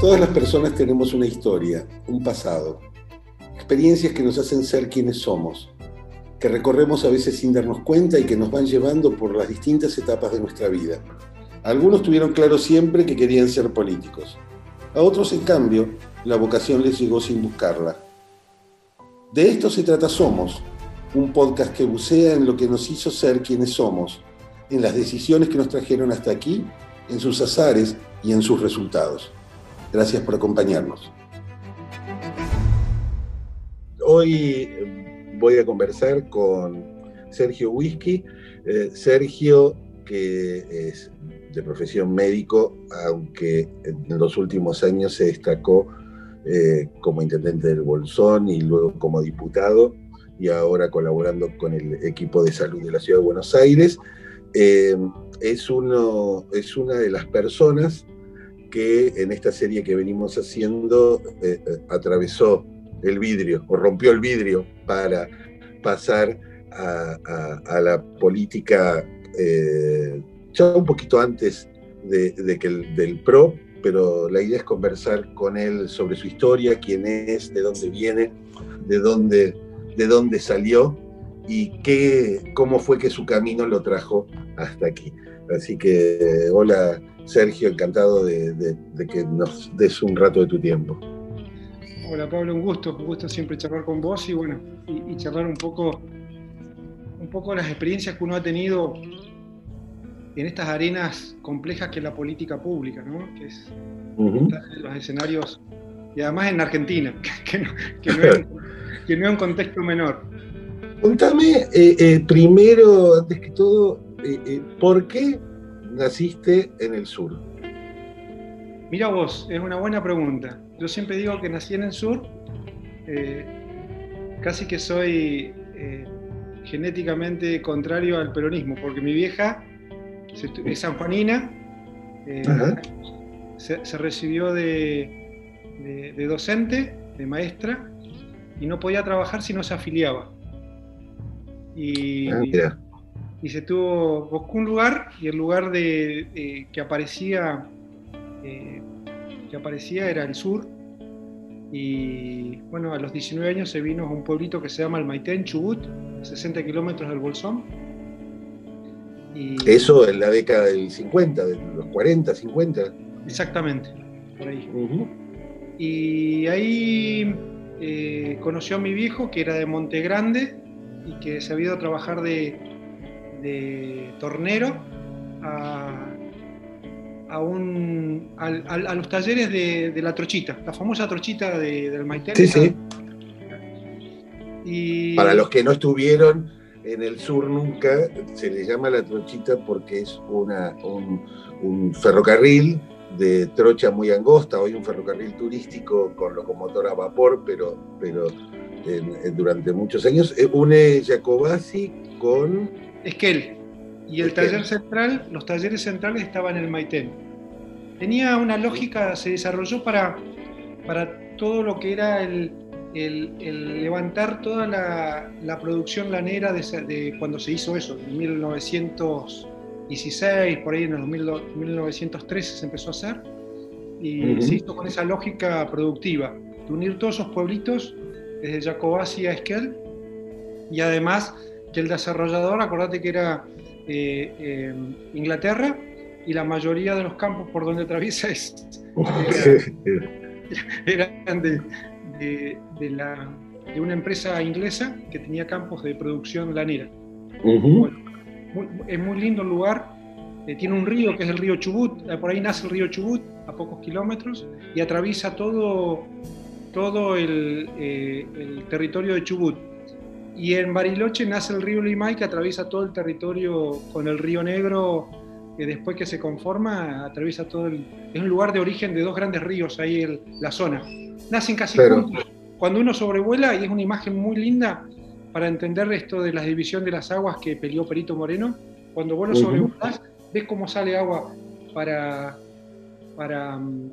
Todas las personas tenemos una historia, un pasado, experiencias que nos hacen ser quienes somos, que recorremos a veces sin darnos cuenta y que nos van llevando por las distintas etapas de nuestra vida. algunos tuvieron claro siempre que querían ser políticos. A otros, en cambio, la vocación les llegó sin buscarla. De esto se trata Somos, un podcast que bucea en lo que nos hizo ser quienes somos, en las decisiones que nos trajeron hasta aquí, en sus azares y en sus resultados. Gracias por acompañarnos. Hoy eh, voy a conversar con Sergio Whisky. Eh, Sergio, que es de profesión médico, aunque en los últimos años se destacó eh, como intendente del Bolsón y luego como diputado, y ahora colaborando con el equipo de salud de la Ciudad de Buenos Aires. es, uno, es una de las personas que en esta serie que venimos haciendo eh, eh, atravesó el vidrio o rompió el vidrio para pasar a, la política eh, ya un poquito antes de, que el, del PRO, pero la idea es conversar con él sobre su historia, quién es, de dónde viene, de dónde, de dónde salió y qué, cómo fue que su camino lo trajo hasta aquí. Así que, hola Sergio, encantado de, que nos des un rato de tu tiempo. Hola Pablo, un gusto, un gusto siempre charlar con vos y bueno, y, charlar un poco, un poco las experiencias que uno ha tenido en estas arenas complejas que es la política pública, ¿no? Que es los escenarios, y además en Argentina, que no, es, un contexto menor. Contame eh, eh, primero, antes que todo, eh, ¿por qué naciste en el sur? Mira vos, es una buena pregunta. Yo siempre digo que nací en el sur, eh, casi que soy eh, genéticamente contrario al peronismo, porque mi vieja es sanjuanina, eh, se, recibió de, docente, de maestra, y no podía trabajar si no se afiliaba. Y, ah, y se tuvo, buscó un lugar y el lugar de, que aparecía eh, que aparecía era el sur y bueno, a los 19 años se vino a un pueblito que se llama el Maitén, Chubut, 60 kilómetros del Bolsón. Y, Eso en la década del 50, de los 40, 50. Exactamente, por ahí. Y ahí eh, conoció a mi viejo, que era de Monte Grande y que se había ido a trabajar de, de tornero a, un, a, los talleres de, la trochita, la famosa trochita del Maite. Sí, sí. Y... Para los que no estuvieron en el sur nunca, se le llama la trochita porque es una, un, ferrocarril de trocha muy angosta, hoy un ferrocarril turístico con locomotor a vapor, pero, pero durante muchos años, eh, une Jacobasi con Esquel. Y el taller central, los talleres centrales estaban en el Maitén. Tenía una lógica, se desarrolló para, para todo lo que era el, levantar toda la, producción lanera de, cuando se hizo eso, en 1916, por ahí en el 1913 se empezó a hacer, y se hizo con esa lógica productiva, de unir todos esos pueblitos, desde Jacobasi a Esquel, y además que el desarrollador, acordate que era eh, eh, Inglaterra y la mayoría de los campos por donde atraviesa es, eran de, una empresa inglesa que tenía campos de producción lanera. es muy lindo el lugar, eh, tiene un río que es el río Chubut, por ahí nace el río Chubut a pocos kilómetros y atraviesa todo, todo el, el territorio de Chubut y en Bariloche nace el río Limay que atraviesa todo el territorio con el río Negro, que después que se conforma atraviesa todo el... Es un lugar de origen de dos grandes ríos ahí la zona. Nacen casi juntos. Cuando uno sobrevuela, y es una imagen muy linda para entender esto de la división de las aguas que peleó Perito Moreno, cuando vos lo sobrevuelas, ves cómo sale agua para, para, mm,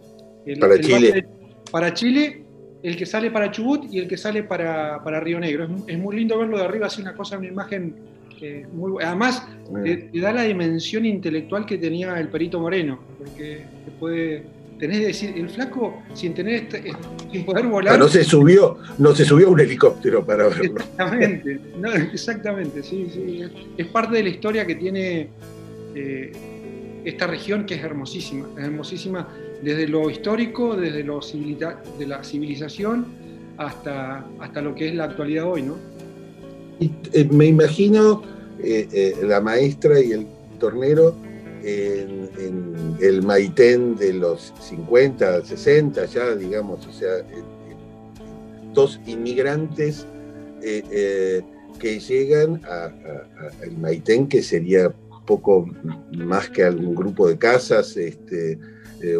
para Chile. para Chile el que sale para Chubut y el que sale para, Río Negro. Es, muy lindo verlo de arriba, así una cosa, una imagen eh, muy Además, te, da la dimensión intelectual que tenía el Perito Moreno, porque te puede, tenés que decir, el flaco, sin tener este, sin poder volar. no se subió, no se subió a un helicóptero para verlo. Exactamente, exactamente, sí, sí. Es parte de la historia que tiene eh, esta región que es hermosísima, es hermosísima desde lo histórico, desde lo de la civilización hasta, hasta lo que es la actualidad hoy, ¿no? Eh, me imagino eh, la maestra y el tornero en, el Maitén de los 50, 60 ya, digamos, o sea, dos inmigrantes eh, que llegan al Maitén, que sería poco más que algún grupo de casas, este, eh,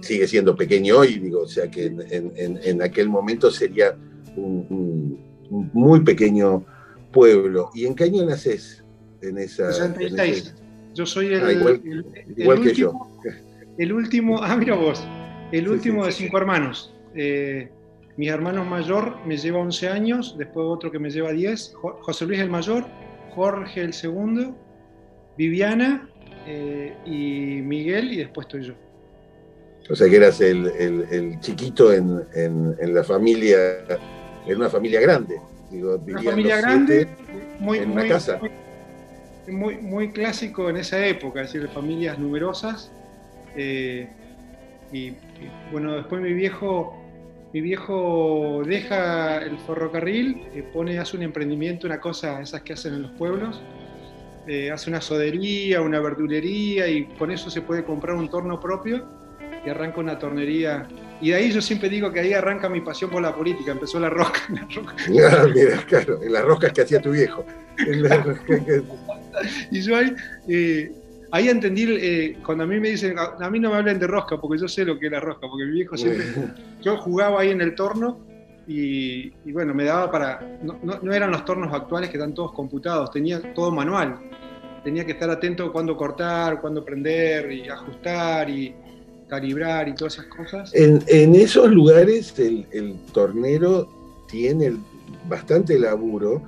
sigue siendo pequeño hoy, digo, o sea que en, aquel momento sería un, muy pequeño pueblo. ¿Y en qué año naces? En esa, 66. Yo soy el, ah, igual, que último, yo. El último, ah, mira vos, el último de cinco hermanos. Eh, mi hermano mayor me lleva 11 años, después otro que me lleva 10, José Luis el mayor, Jorge el segundo, Viviana eh, y Miguel y después estoy yo. O sea que eras el, chiquito en, la familia, en una familia grande. una familia grande, muy, en una casa muy, muy clásico en esa época, es decir, familias numerosas. Eh, y, bueno, después mi viejo, mi viejo deja el ferrocarril, eh, pone, hace un emprendimiento, una cosa, esas que hacen en los pueblos, eh, hace una sodería, una verdulería y con eso se puede comprar un torno propio y arranca una tornería. Y de ahí yo siempre digo que ahí arranca mi pasión por la política, empezó la rosca. La mira, claro, en las roscas que hacía tu viejo. y yo ahí, eh, ahí entendí, eh, cuando a mí me dicen, a, mí no me hablen de rosca, porque yo sé lo que es la rosca, porque mi viejo siempre, yo jugaba ahí en el torno y, bueno, me daba para, no, eran los tornos actuales que están todos computados, tenía todo manual, tenía que estar atento cuando cortar, cuando prender y ajustar y calibrar y todas esas cosas. En, esos lugares el, el tornero tiene bastante laburo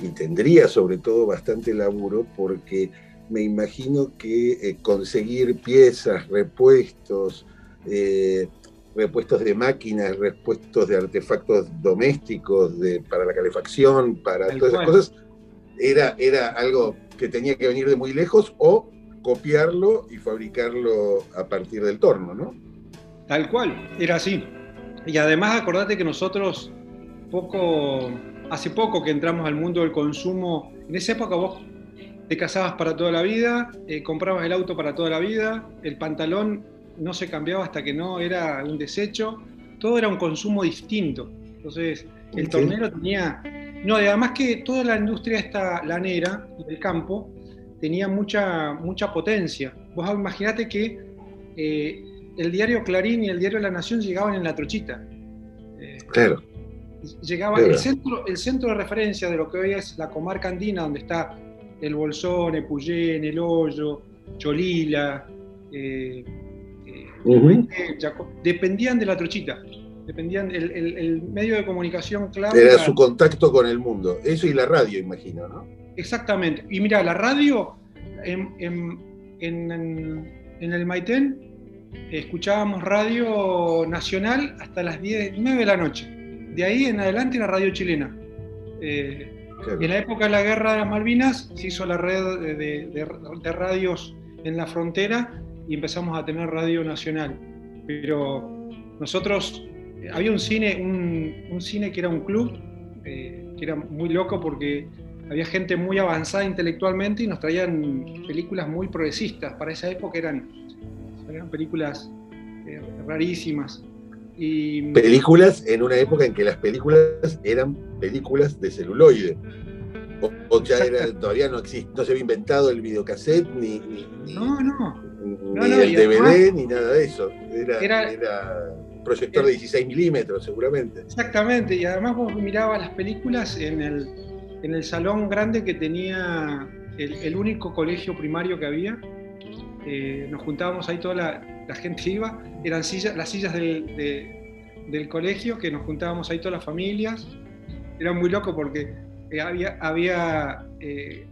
y tendría sobre todo bastante laburo porque me imagino que eh, conseguir piezas, repuestos, eh, repuestos de máquinas, repuestos de artefactos domésticos para la calefacción, para todas esas cosas, era, era algo que tenía que venir de muy lejos o copiarlo y fabricarlo a partir del torno, ¿no? Tal cual, era así. Y además acordate que nosotros poco hace poco que entramos al mundo del consumo, en esa época vos te casabas para toda la vida, eh, comprabas el auto para toda la vida, el pantalón no se cambiaba hasta que no era un desecho, todo era un consumo distinto. Entonces, el tornero tenía, no, además que toda la industria esta lanera del campo tenía mucha, mucha potencia. Vos imaginate que eh, el diario Clarín y el diario La Nación llegaban en la trochita. Eh, claro llegaba el centro, el centro de referencia de lo que hoy es la comarca andina, donde está el Bolsón, el Puyén, el Hoyo, Cholila, eh, dependían de la trochita. Dependían, el, medio de comunicación clave. Era, su contacto con el mundo. Eso y la radio, imagino, ¿no? Exactamente. Y mira, la radio en, en el Maitén escuchábamos radio nacional hasta las 10, 9 de la noche de ahí en adelante la radio chilena. Eh, en la época de la guerra de las Malvinas se hizo la red de, radios en la frontera y empezamos a tener radio nacional. Pero nosotros, eh, había un cine, un, cine que era un club, eh, que era muy loco porque había gente muy avanzada intelectualmente y nos traían películas muy progresistas. Para esa época eran, eran películas rarísimas. Películas en una época en que las películas eran películas de celuloide. O, ya era, todavía no existe, no se había inventado el videocassette, ni, ni, no, no. ni el DVD, ni nada de eso. Era, era, proyector de 16 milímetros, seguramente. Exactamente, y además vos mirabas las películas en el, en el salón grande que tenía el, único colegio primario que había. Eh, nos juntábamos ahí toda la, la gente iba, eran sillas, las sillas del, colegio, que nos juntábamos ahí todas las familias. Era muy loco porque eh, había, había eh,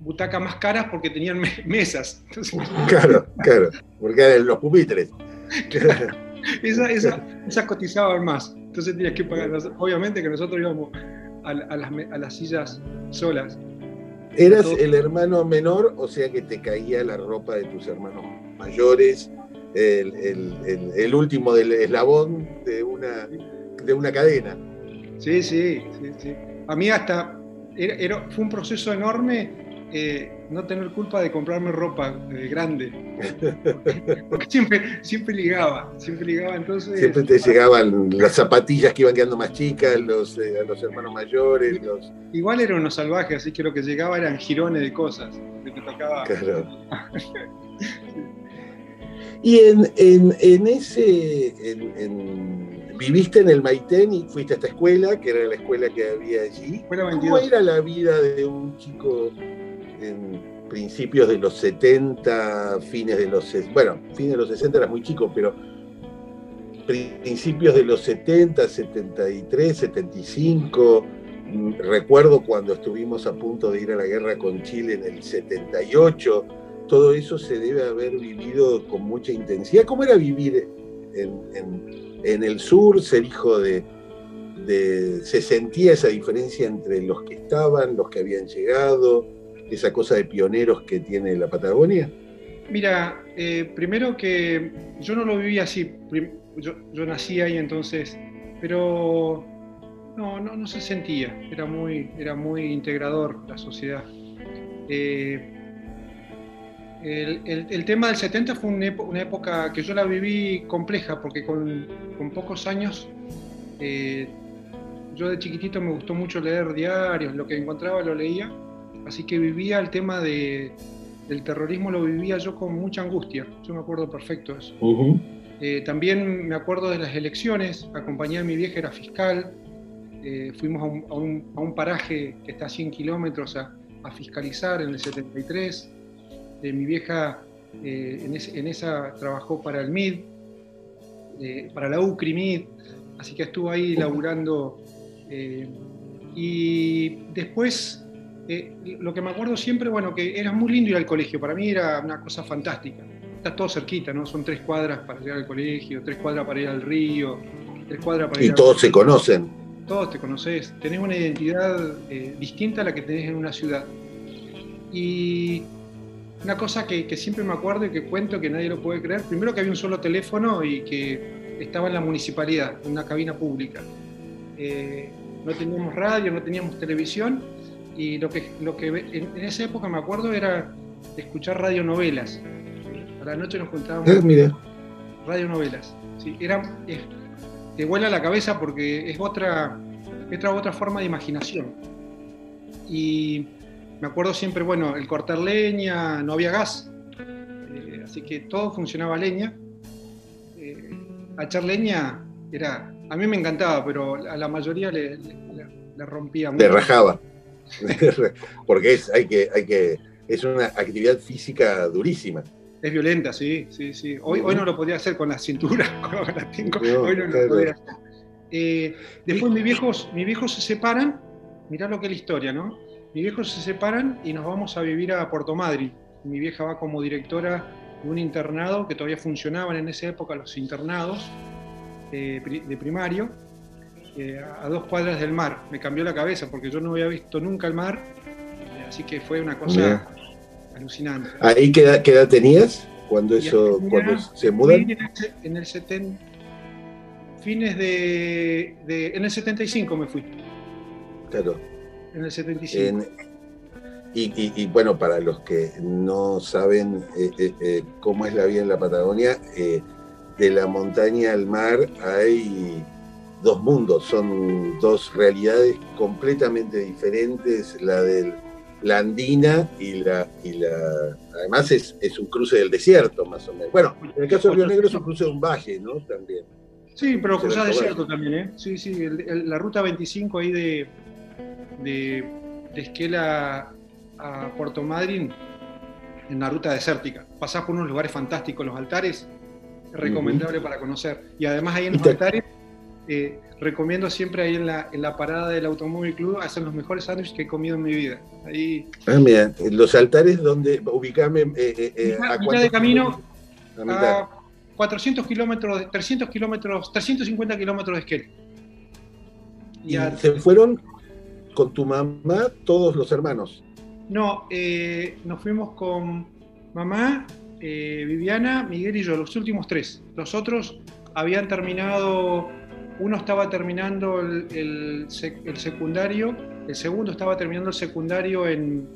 butacas más caras porque tenían mesas. Claro, claro, porque eran los pupitres. esa, esa, cotizaban más. Entonces tenías que pagar. Obviamente que nosotros íbamos a, las, a las sillas solas. ¿Eras el hermano menor, o sea que te caía la ropa de tus hermanos mayores, el, el, el, último del eslabón de una, de una cadena? Sí, sí, sí, sí. A mí hasta era, fue un proceso enorme eh, no tener culpa de comprarme ropa eh, grande. Porque, siempre, siempre ligaba, siempre ligaba. Entonces, siempre te llegaban las zapatillas que iban quedando más chicas, los, eh, los hermanos mayores. Los... Igual eran unos salvajes, así que lo que llegaba eran girones de cosas. Que tocaba. Claro. y en, en, en ese. En, viviste en el Maitén y fuiste a esta escuela, que era la escuela que había allí. ¿Cómo era la vida de un chico en principios de los 70, fines de los... Bueno, fines de los 60 era muy chico, pero principios de los 70, 73, 75. Recuerdo cuando estuvimos a punto de ir a la guerra con Chile en el 78. Todo eso se debe haber vivido con mucha intensidad. ¿Cómo era vivir en, el sur, ser hijo de, ¿Se sentía esa diferencia entre los que estaban, los que habían llegado? Esa cosa de pioneros que tiene la Patagonia? Mira, eh, primero que yo no lo viví así, yo, nací ahí entonces, pero no, no, se sentía, era muy, era muy integrador la sociedad. Eh, el, tema del 70 fue una, época que yo la viví compleja, porque con, pocos años, eh, yo de chiquitito me gustó mucho leer diarios, lo que encontraba lo leía, Así que vivía el tema de, del terrorismo, lo vivía yo con mucha angustia. Yo me acuerdo perfecto de eso. Eh, también me acuerdo de las elecciones, acompañé a mi vieja, era fiscal. Eh, fuimos a un, paraje que está a 100 kilómetros a, fiscalizar en el 73. Eh, mi vieja en, en, esa trabajó para el MID, para la UCRI MID, así que estuvo ahí laburando. y después eh, lo que me acuerdo siempre, bueno, que era muy lindo ir al colegio, para mí era una cosa fantástica. Está todo cerquita, ¿no? Son tres cuadras para llegar al colegio, tres cuadras para ir al río, tres cuadras para ir Y todos se conocen. Todos te conoces, tenés una identidad eh, distinta a la que tenés en una ciudad. Y una cosa que, siempre me acuerdo y que cuento que nadie lo puede creer, primero que había un solo teléfono y que estaba en la municipalidad, en una cabina pública. Eh, no teníamos radio, no teníamos televisión y lo que, lo que en, esa época me acuerdo era escuchar radionovelas. A la noche nos juntábamos. Ah, mira. Radionovelas. Sí, era, te vuela la cabeza porque es otra, otra, otra forma de imaginación. Y me acuerdo siempre, bueno, el cortar leña, no había gas, eh, así que todo funcionaba a leña. Eh, a echar leña era, a mí me encantaba, pero a la mayoría le, le, rompía mucho. Le rajaba. porque es, hay que, hay que, es una actividad física durísima. Es violenta, sí, sí, sí. Hoy, hoy no lo podía hacer con la cintura, hoy no lo podía hacer. Eh, después mis viejos, mis viejos se separan, mirá lo que es la historia, ¿no? Mis viejos se separan y nos vamos a vivir a Puerto Madryn. Mi vieja va como directora de un internado que todavía funcionaban en esa época los internados eh, de primario a dos cuadras del mar. Me cambió la cabeza porque yo no había visto nunca el mar, así que fue una cosa alucinante. ¿Ahí qué edad, tenías cuando, eso, cuando se mudan? En el, 70, fines de, En el 75 me fui. Claro. En el 75. y, bueno, para los que no saben eh, eh, eh, cómo es la vida en la Patagonia, de la montaña al mar hay dos mundos, son dos realidades completamente diferentes, la de la andina y la, y la además es, un cruce del desierto más o menos. Bueno, en el caso del Río Negro es un cruce de un valle, ¿no? También. Sí, pero cruzar desierto también, ¿eh? Sí, sí, la ruta 25 ahí de, de, Esquela a Puerto Madryn, en la ruta desértica. Pasás por unos lugares fantásticos, los altares, es recomendable para conocer. Y además ahí en los altares eh, recomiendo siempre ahí en la, en la parada del Automóvil Club, hacen los mejores sándwiches que he comido en mi vida. Ahí, ah, mira, los altares donde ubicame. Eh, eh, a mitad de camino, 400 kilómetros, 300 kilómetros, 350 kilómetros de Esquel. ¿Y se fueron con tu mamá todos los hermanos? No, eh, nos fuimos con mamá, eh, Viviana, Miguel y yo, los últimos tres. Los otros habían terminado, uno estaba terminando el, secundario, el segundo estaba terminando el secundario en,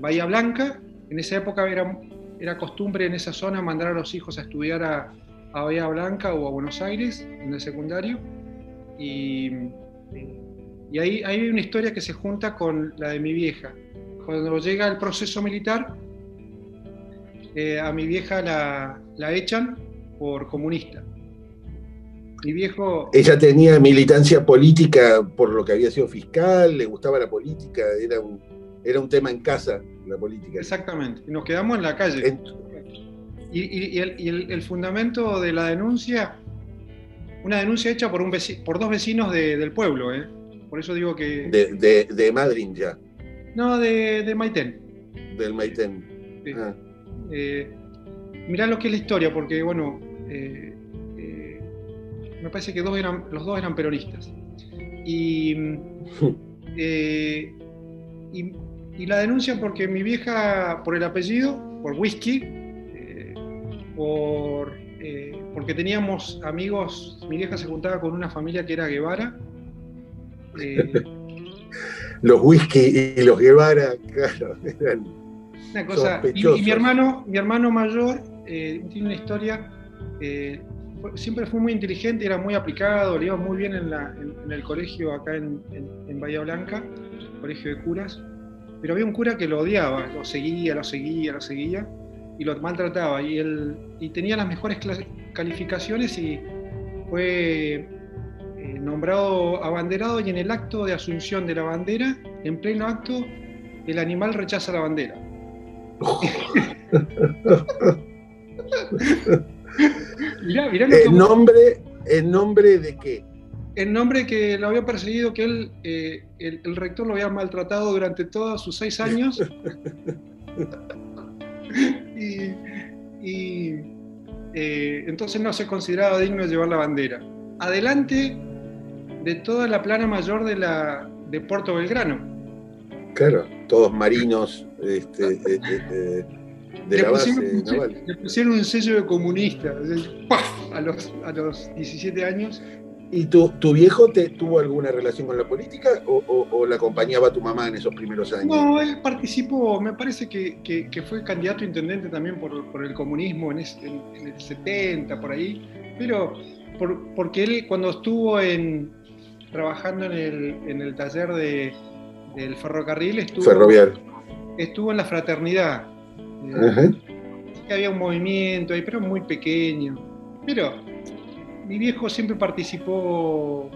Bahía Blanca. En esa época era, costumbre en esa zona mandar a los hijos a estudiar a, Bahía Blanca o a Buenos Aires en el secundario. Y, ahí, hay una historia que se junta con la de mi vieja. Cuando llega el proceso militar, eh, a mi vieja la, echan por comunista. Mi viejo... Ella tenía militancia política por lo que había sido fiscal, le gustaba la política, era un, era un tema en casa la política. Exactamente, nos quedamos en la calle. Y, el, fundamento de la denuncia, una denuncia hecha por, un por dos vecinos del pueblo, ¿eh? por eso digo que... De, de, Madrid ya. No, de, de Maitén. Del Maitén. Ah. Eh, mirá lo que es la historia, porque bueno, eh, me parece que dos eran, los dos eran peronistas. Y, y, la denuncian porque mi vieja, por el apellido, por whisky, por, porque teníamos amigos, mi vieja se juntaba con una familia que era Guevara, los whisky y los Guevara, claro, eran una cosa. Y, mi hermano, mi hermano mayor eh, tiene una historia. Eh, siempre fue muy inteligente, era muy aplicado, le iba muy bien en, el colegio acá en, Bahía Blanca, colegio de curas. Pero había un cura que lo odiaba, lo seguía, lo seguía, lo seguía y lo maltrataba. Y, él, tenía las mejores calificaciones y fue eh, nombrado abanderado y en el acto de asunción de la bandera, en pleno acto, el animal rechaza la bandera. mirá, mirá ¿En, nombre, ¿En nombre de qué? En nombre que lo había perseguido, que él, eh, el, rector lo había maltratado durante todos sus seis años. y, eh, entonces no se consideraba digno de llevar la bandera. Adelante de toda la plana mayor de, la, de Puerto Belgrano. Claro, todos marinos este, eh, eh, de la base naval. Le pusieron un sello de comunista A, los, a los 17 años. ¿Y tu, tu viejo te, tuvo alguna relación con la política o, o, la acompañaba tu mamá en esos primeros años? No, él participó, me parece que, que, fue candidato a intendente también por, por el comunismo en, en, el 70, por ahí, pero por, porque él cuando estuvo en, trabajando en el, en el taller de, del ferrocarril estuvo, estuvo en la fraternidad. Había un movimiento ahí, pero muy pequeño. Pero mi viejo siempre participó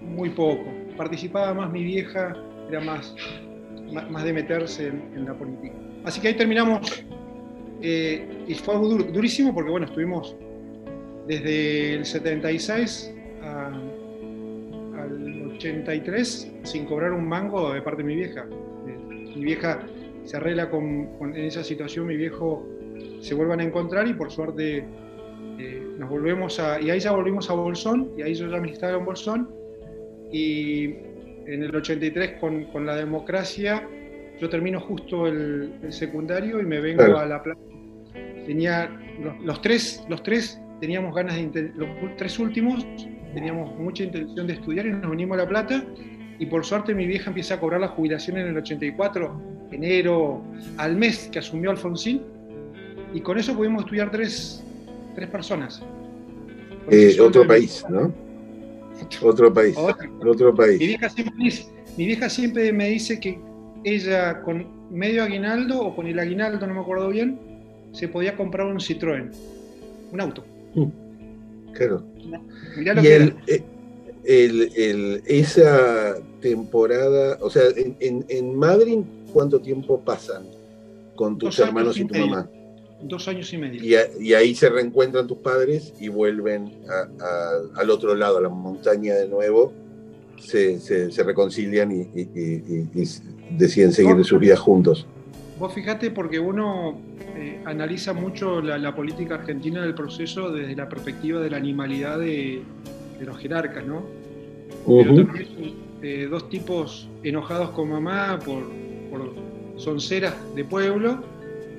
muy poco. Participaba más mi vieja, era más, más, de meterse en, la política. Así que ahí terminamos. Eh, y fue durísimo porque, bueno, estuvimos desde el 76 a 83 sin cobrar un mango de parte de mi vieja. Eh, mi vieja se arregla con, en esa situación, mi viejo se vuelvan a encontrar y por suerte eh, nos volvemos a... Y ahí ya volvimos a Bolsón, y ahí yo ya me instalé en Bolsón, y en el 83 con, con la democracia yo termino justo el, secundario y me vengo a la plaza. Tenía los, tres, los tres teníamos ganas de los tres últimos teníamos mucha intención de estudiar y nos venimos a La Plata y por suerte mi vieja empieza a cobrar la jubilación en el 84, enero, al mes que asumió Alfonsín, y con eso pudimos estudiar tres, tres personas. Eh, otro país, ¿no? Otro, país. Otro, país. Mi vieja, siempre, mi vieja siempre me dice que ella con medio aguinaldo o con el aguinaldo, no me acuerdo bien, se podía comprar un Citroën, un auto. Mm. Claro. y eh, el, esa temporada, o sea, en, en, Madrid, ¿cuánto tiempo pasan con tus hermanos y, tu mamá? Dos años y medio. Y, ahí se reencuentran tus padres y vuelven al otro lado, a la montaña de nuevo. Se, reconcilian y, deciden seguir sus vidas juntos. vos fijate porque uno eh, analiza mucho la, política argentina del proceso desde la perspectiva de la animalidad de, los jerarcas, ¿no? Pero también eh, dos tipos enojados con mamá por, por sonceras de pueblo,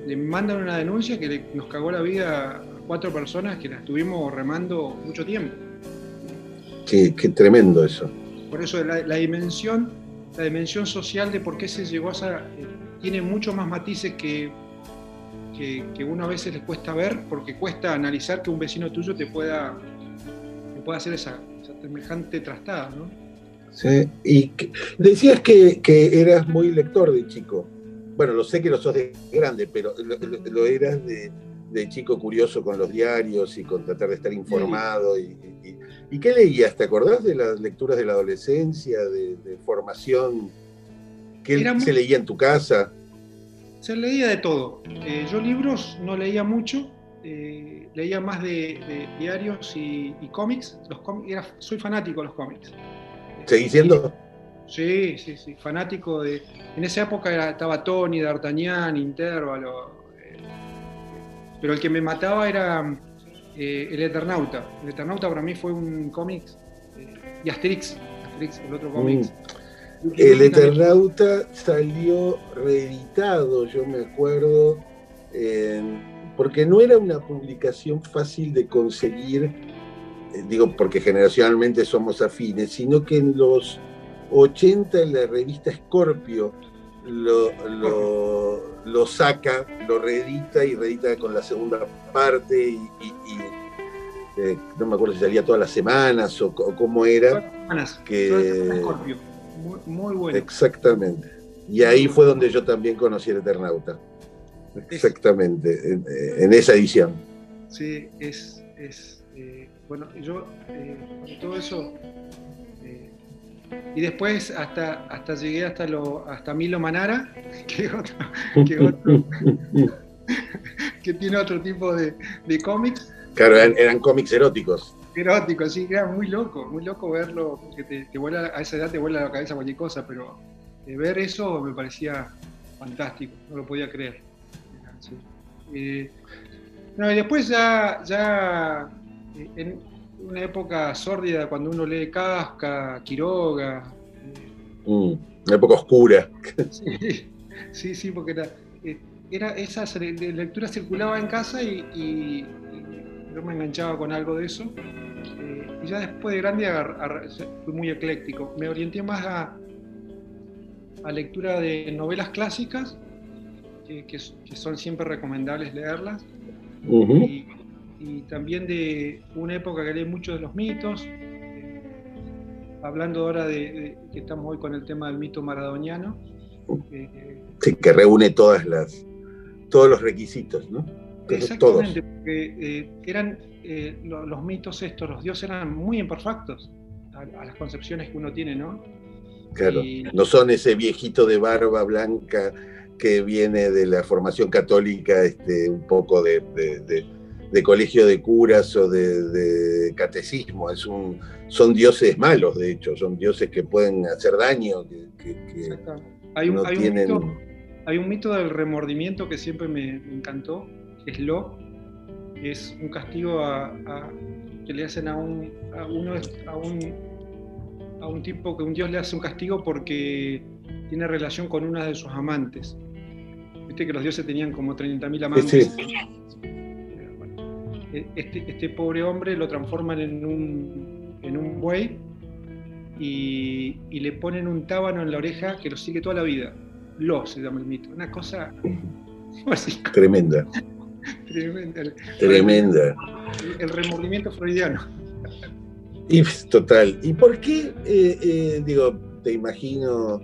le mandan una denuncia que nos cagó la vida a cuatro personas que la estuvimos remando mucho tiempo. Qué, qué tremendo eso. Por eso la, dimensión, la dimensión social de por qué se llegó a esa, eh, tiene mucho más matices que, que, uno a veces les cuesta ver, porque cuesta analizar que un vecino tuyo te pueda, te pueda hacer esa, semejante trastada, ¿no? Sí, y decías que, que, eras muy lector de chico. Bueno, lo sé que lo sos de grande, pero lo, eras de, de, chico curioso con los diarios y con tratar de estar informado. Y, y, qué leías? ¿Te acordás de las lecturas de la adolescencia, de, formación? ¿Qué se leía en tu casa? Se leía de todo. Eh, yo libros no leía mucho, eh, leía más de, diarios y, cómics. Los soy fanático de los cómics. ¿Seguís siendo? Sí, sí, sí, fanático de... En esa época estaba Tony, D'Artagnan, Intervalo, eh, pero el que me mataba era El Eternauta. El Eternauta para mí fue un cómic, y Asterix, Asterix, el otro cómic. Mm. El Eternauta salió reeditado, yo me acuerdo, porque no era una publicación fácil de conseguir, eh, digo porque generacionalmente somos afines, sino que en los 80 en la revista Scorpio lo, lo, saca, lo reedita y reedita con la segunda parte y, eh, no me acuerdo si salía todas las semanas o, cómo era. Semanas. Que, Scorpio muy, bueno. Exactamente. Y ahí fue donde yo también conocí el Eternauta. Exactamente, en, esa edición. Sí, es, bueno, yo eh, todo eso eh, y después hasta, hasta llegué hasta lo, hasta Milo Manara, que, que, tiene otro tipo de, de cómics. Claro, eran cómics eróticos erótico, sí, era muy loco, muy loco verlo, porque te, vuela, a esa edad te vuela la cabeza cualquier cosa, pero eh, ver eso me parecía fantástico, no lo podía creer. Eh, no, y después ya, ya en una época sórdida, cuando uno lee Kafka, Quiroga. Mm, una época oscura. Sí, sí, porque era, era esa lectura circulaba en casa y yo me enganchaba con algo de eso. Eh, y ya después de grande fui muy ecléctico. Me orienté más a, a lectura de novelas clásicas, que, son siempre recomendables leerlas. y, también de una época que leí mucho de los mitos. Eh, hablando ahora de, que estamos hoy con el tema del mito maradoniano. Eh, sí, que reúne todas las, todos los requisitos, ¿no? Exactamente, porque eran eh, los, mitos estos, los dioses eran muy imperfectos a, las concepciones que uno tiene, ¿no? Claro, no son ese viejito de barba blanca que viene de la formación católica, este, un poco de, colegio de curas o de, catecismo, es un, son dioses malos, de hecho, son dioses que pueden hacer daño, que, hay, un, hay, un mito, hay, un, mito, del remordimiento que siempre me, me encantó, es Lo, es un castigo que le hacen a un, a, uno, a, un, a un tipo que un dios le hace un castigo porque tiene relación con una de sus amantes. Viste que los dioses tenían como 30.000 amantes. E, este, este, pobre hombre lo transforman en un, en un buey y, y, le ponen un tábano en la oreja que lo sigue toda la vida. Lo se llama el mito. Una cosa Tremenda. Tremenda. El, remordimiento freudiano. Y, total. ¿Y por qué, eh, eh, digo, te imagino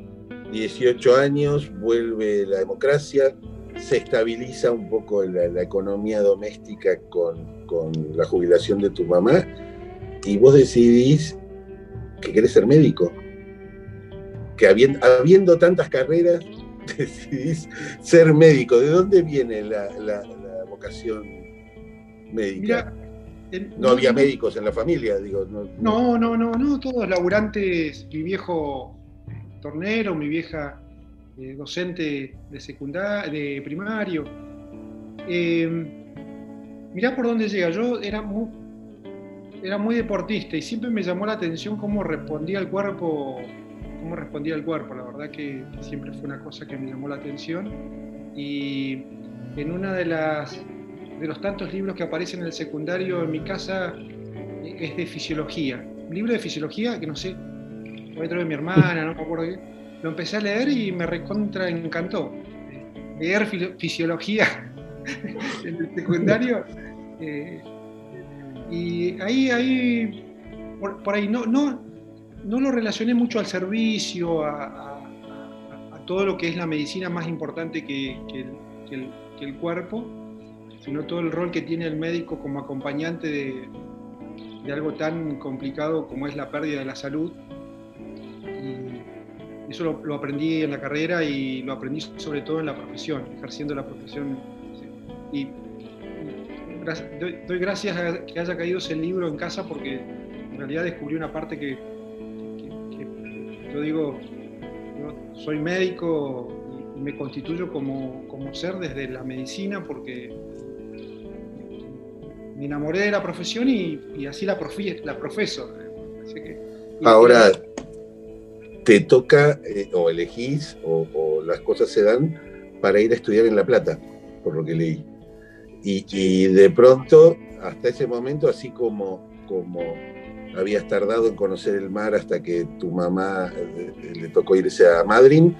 18 años, vuelve la democracia, se estabiliza un poco la, economía doméstica con, la jubilación de tu mamá y vos decidís que querés ser médico? Que habiendo, tantas carreras, decidís ser médico. ¿De dónde viene la, vocación médica. no, había médicos en la familia, digo. No, no, no, no, todos laburantes, mi viejo tornero, mi vieja docente de secundario, de primario. Eh, mirá por dónde llega. Yo era muy, era muy deportista y siempre me llamó la atención cómo respondía el cuerpo, cómo respondía el cuerpo. La verdad que siempre fue una cosa que me llamó la atención. Y en una de las de los tantos libros que aparecen en el secundario en mi casa es de fisiología. Libro de fisiología que no sé, fue de mi hermana, no me acuerdo qué. Lo empecé a leer y me recontra encantó. Leer fisiología en el secundario. Eh, y ahí, ahí por, ahí no, no, no lo relacioné mucho al servicio, a, todo lo que es la medicina más importante que, el, cuerpo, sino todo el rol que tiene el médico como acompañante de, algo tan complicado como es la pérdida de la salud. Eso lo, aprendí en la carrera y lo aprendí sobre todo en la profesión, ejerciendo la profesión. Y, doy, gracias a que haya caído ese libro en casa porque en realidad descubrí una parte que, yo digo, soy médico y me constituyo como, como ser desde la medicina porque me enamoré de la profesión y, así la, la profeso. Ahora, te toca eh, o elegís o, las cosas se dan para ir a estudiar en La Plata, por lo que leí. Y, de pronto, hasta ese momento, así como, como habías tardado en conocer el mar hasta que tu mamá eh, le tocó irse a Madrid,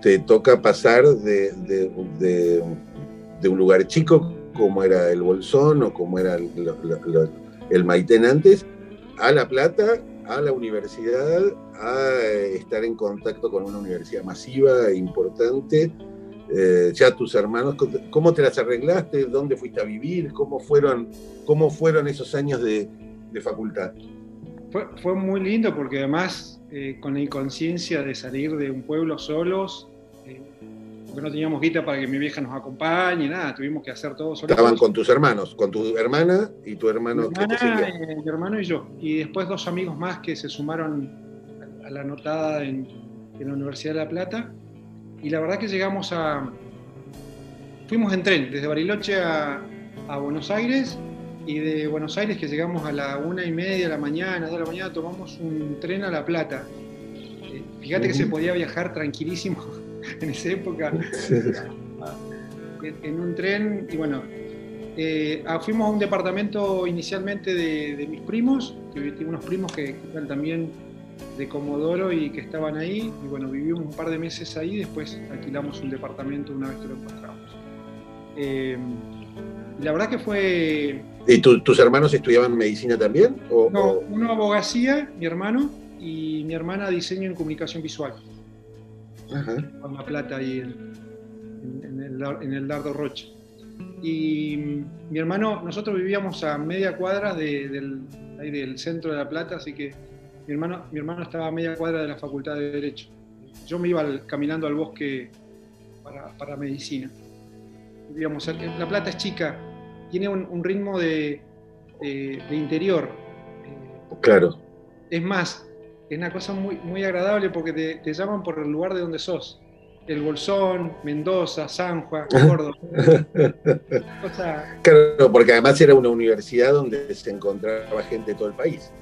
te toca pasar de, de un lugar chico como era el Bolsón o como era el, Maitén antes, a La Plata, a la universidad, a eh, estar en contacto con una universidad masiva e importante. Eh, ya tus hermanos, ¿cómo te las arreglaste? ¿Dónde fuiste a vivir? ¿Cómo fueron, cómo fueron esos años de, facultad? Fue, muy lindo porque además eh, con la inconsciencia de salir de un pueblo solos, porque no teníamos guita para que mi vieja nos acompañe, nada, tuvimos que hacer todo solos. Estaban con tus hermanos, con tu hermana y tu hermano. Mi, hermana, eh, mi hermano y yo, y después dos amigos más que se sumaron a la anotada en, la Universidad de La Plata, y la verdad que llegamos a... Fuimos en tren desde Bariloche a, Buenos Aires, y de Buenos Aires que llegamos a la una y media de la mañana, de la mañana, tomamos un tren a La Plata. Eh, fíjate que se podía viajar tranquilísimo en esa época, en, un tren, y bueno, eh, ah, fuimos a un departamento inicialmente de, mis primos, que tengo unos primos que, eran también de Comodoro y que estaban ahí, y bueno, vivimos un par de meses ahí, después alquilamos un departamento una vez que lo encontramos. Eh, la verdad que fue... ¿Y tus hermanos estudiaban medicina también? no, uno abogacía, mi hermano, y mi hermana diseño en comunicación visual con La Plata ahí en, el, Dardo Rocha. Y mi hermano, nosotros vivíamos a media cuadra del, del centro de La Plata, así que mi hermano, mi hermano estaba a media cuadra de la Facultad de Derecho. Yo me iba caminando al bosque para, medicina. Vivíamos, la Plata es chica, tiene un, ritmo de, interior. Claro. Es más, es una cosa muy, muy agradable porque te, llaman por el lugar de donde sos. El Bolsón, Mendoza, San Juan, Córdoba. Claro, porque además era una universidad donde se encontraba gente de todo el país.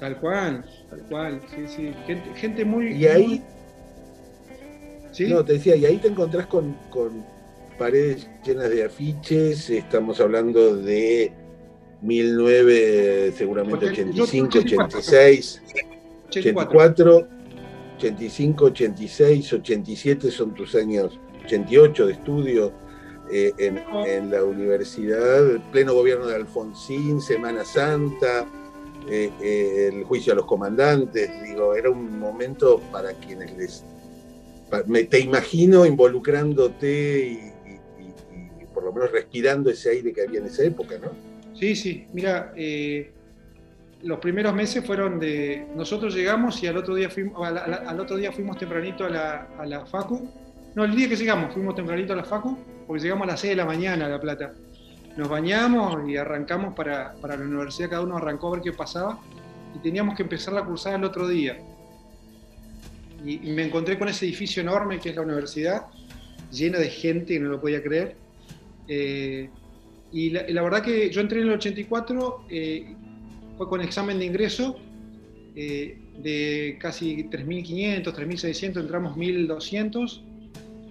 Tal cual, tal cual, sí, sí. Gente, muy... Y ahí... ¿Sí? No, te decía, y ahí te encontrás con, paredes llenas de afiches, estamos hablando de 19, seguramente 85, 86. 84, 85, 86, 87 son tus años, 88 de estudio eh, en, la universidad, pleno gobierno de Alfonsín, Semana Santa, eh, eh, el juicio a los comandantes, digo, era un momento para quienes les... me, te imagino involucrándote y, por lo menos respirando ese aire que había en esa época, ¿no? Sí, sí, mira, los primeros meses fueron de. Nosotros llegamos y al otro día fuimos, al, otro día fuimos tempranito a la, a la, Facu. No, el día que llegamos, fuimos tempranito a la Facu, porque llegamos a las 6 de la mañana a La Plata. Nos bañamos y arrancamos para, para la universidad, cada uno arrancó a ver qué pasaba y teníamos que empezar la cursada el otro día. y, me encontré con ese edificio enorme que es la universidad, lleno de gente que no lo podía creer. Eh, y la, verdad que yo entré en el 84, eh, fue con examen de ingreso, de casi 3.500, 3.600, entramos 1.200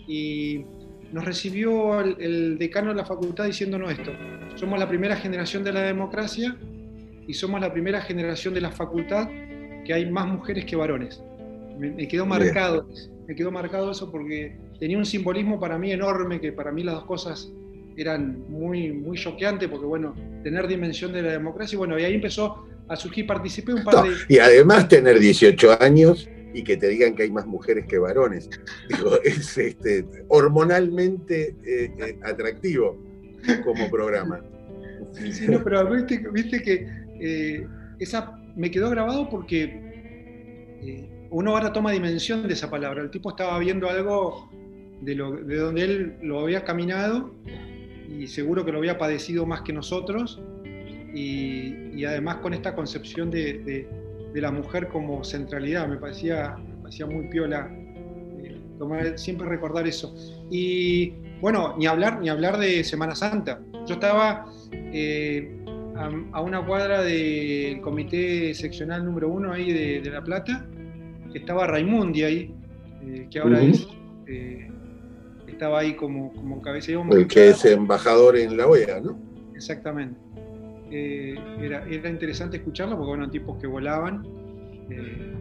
y nos recibió el, decano de la facultad diciéndonos esto, somos la primera generación de la democracia y somos la primera generación de la facultad que hay más mujeres que varones. Me, quedó marcado, me quedó marcado eso porque tenía un simbolismo para mí enorme, que para mí las dos cosas eran muy, muy choqueantes, porque bueno, tener dimensión de la democracia, y bueno, y ahí empezó a surgir, participé un par de... Y además tener 18 años y que te digan que hay más mujeres que varones. Digo, es este, hormonalmente eh, eh, atractivo como programa. Sí, no, pero viste, que eh, esa me quedó grabado porque uno ahora toma dimensión de esa palabra. El tipo estaba viendo algo de, lo, de donde él lo había caminado y seguro que lo había padecido más que nosotros. Y, además con esta concepción de la mujer como centralidad, me parecía, me muy piola eh, siempre recordar eso. Y bueno, ni hablar, ni hablar de Semana Santa. Yo estaba eh, a, una cuadra del comité seccional número uno ahí de, La Plata, que estaba Raimundi ahí, eh, que ahora es, estaba ahí como, como cabeza El que es embajador en la OEA, ¿no? Exactamente. Eh, era, era, interesante escucharlo porque eran tipos que volaban, eh,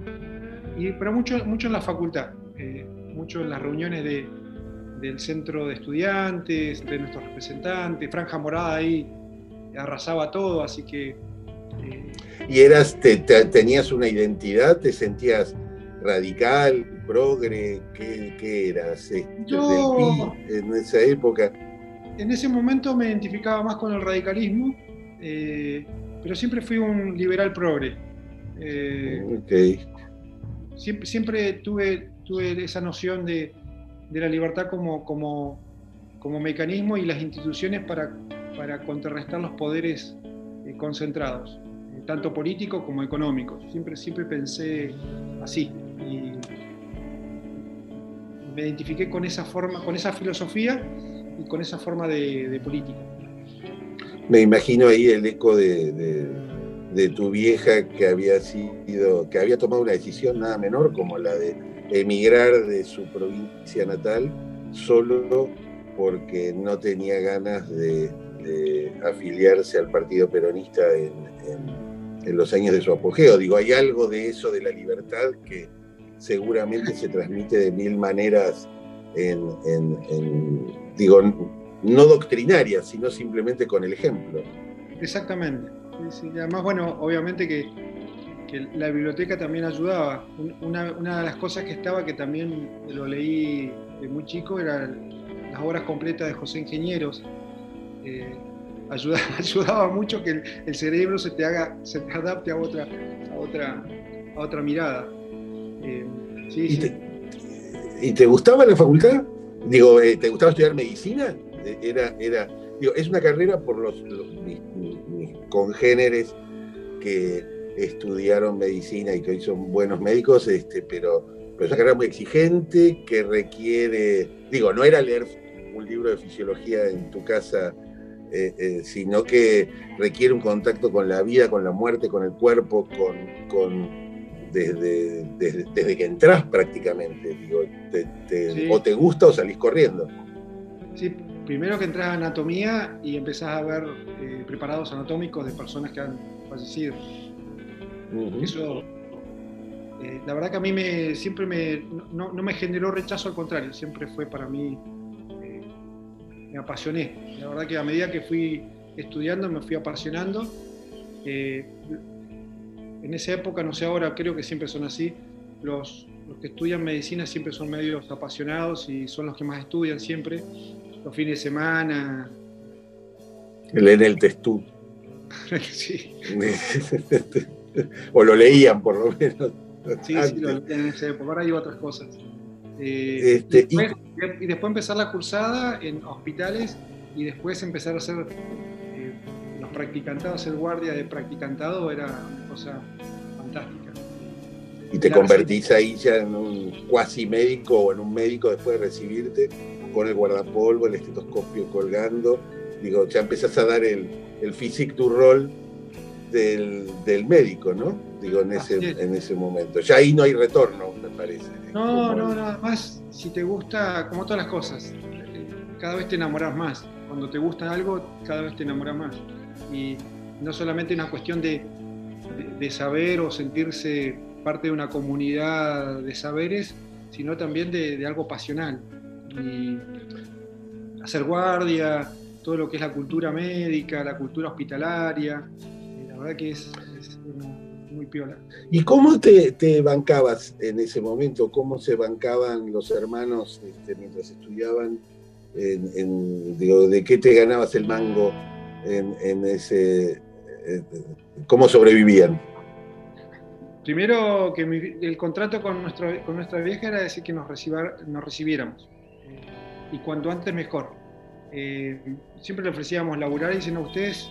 y, pero mucho, mucho en la facultad, eh, mucho en las reuniones de, del centro de estudiantes, de nuestros representantes, Franja Morada ahí arrasaba todo, así que... ¿Y eras, te, tenías una identidad, te sentías radical, progre, qué, eras? Yo, en esa época. En ese momento me identificaba más con el radicalismo, eh, pero siempre fui un liberal progre. Eh, siempre, siempre tuve, tuve, esa noción de, la libertad como, como, como, mecanismo y las instituciones para, para contrarrestar los poderes eh, concentrados, tanto políticos como económicos. Siempre, siempre pensé así. Y me identifiqué con esa forma, con esa filosofía y con esa forma de política me imagino ahí el eco de, tu vieja que había sido, que había tomado una decisión nada menor como la de emigrar de su provincia natal solo porque no tenía ganas de, afiliarse al Partido Peronista en, los años de su apogeo. Digo, hay algo de eso de la libertad que seguramente se transmite de mil maneras en, en digo, no doctrinaria, sino simplemente con el ejemplo. Exactamente. además, bueno, obviamente que, la biblioteca también ayudaba. Una, de las cosas que estaba, que también lo leí de muy chico, eran las obras completas de José Ingenieros. Eh, ayudaba, mucho que el, cerebro se te haga, se te adapte a otra, a otra, a otra mirada. Eh, ¿Y, Te, ¿Y, Te, gustaba la facultad? Digo, eh, ¿te gustaba estudiar medicina? Era, era es una carrera por los, mis, congéneres que estudiaron medicina y que hoy son buenos médicos, este, pero, pero es una carrera muy exigente que requiere, digo, no era leer un libro de fisiología en tu casa, eh, eh, sino que requiere un contacto con la vida, con la muerte, con el cuerpo, con, con desde, desde, que entras prácticamente. Digo, O te gusta o salís corriendo. Sí, primero que entras a anatomía y empezás a ver eh, preparados anatómicos de personas que han fallecido. Eso, eh, la verdad que a mí me, siempre me, no, me generó rechazo, al contrario, siempre fue para mí, eh, me apasioné. La verdad que a medida que fui estudiando me fui apasionando. en esa época, no sé ahora, creo que siempre son así, los, los que estudian medicina siempre son medios apasionados y son los que más estudian siempre los fines de semana. Leen el testú. sí. o lo leían por lo menos. Sí, sí, lo leían en esa época. Ahora hay otras cosas. Eh, este, y, después, empezar la cursada en hospitales y después empezar a hacer eh, los practicantados, ser guardia de practicantado era una cosa fantástica. Y te convertís ahí ya en un cuasi médico o en un médico después de recibirte, con el guardapolvo, el estetoscopio colgando. Digo, ya empezás a dar el, el physique du rol del, médico, ¿no? Digo, en ese, en ese momento. Ya ahí no hay retorno, me parece. No, no, nada más, si te gusta, como todas las cosas, cada vez te enamoras más. Cuando te gusta algo, cada vez te enamoras más. Y no solamente una cuestión de, de, saber o sentirse parte de una comunidad de saberes, sino también de, algo pasional. Y hacer guardia, todo lo que es la cultura médica, la cultura hospitalaria, la verdad que es, muy piola. ¿Y cómo te, bancabas en ese momento? ¿Cómo se bancaban los hermanos este, mientras estudiaban? ¿De qué te ganabas el mango en, ese... Eh, ¿Cómo sobrevivían? Primero, que el contrato con, nuestro, con nuestra vieja era decir que nos, nos recibiéramos. Eh, y cuanto antes mejor. Eh, siempre le ofrecíamos laburar y dicen, ustedes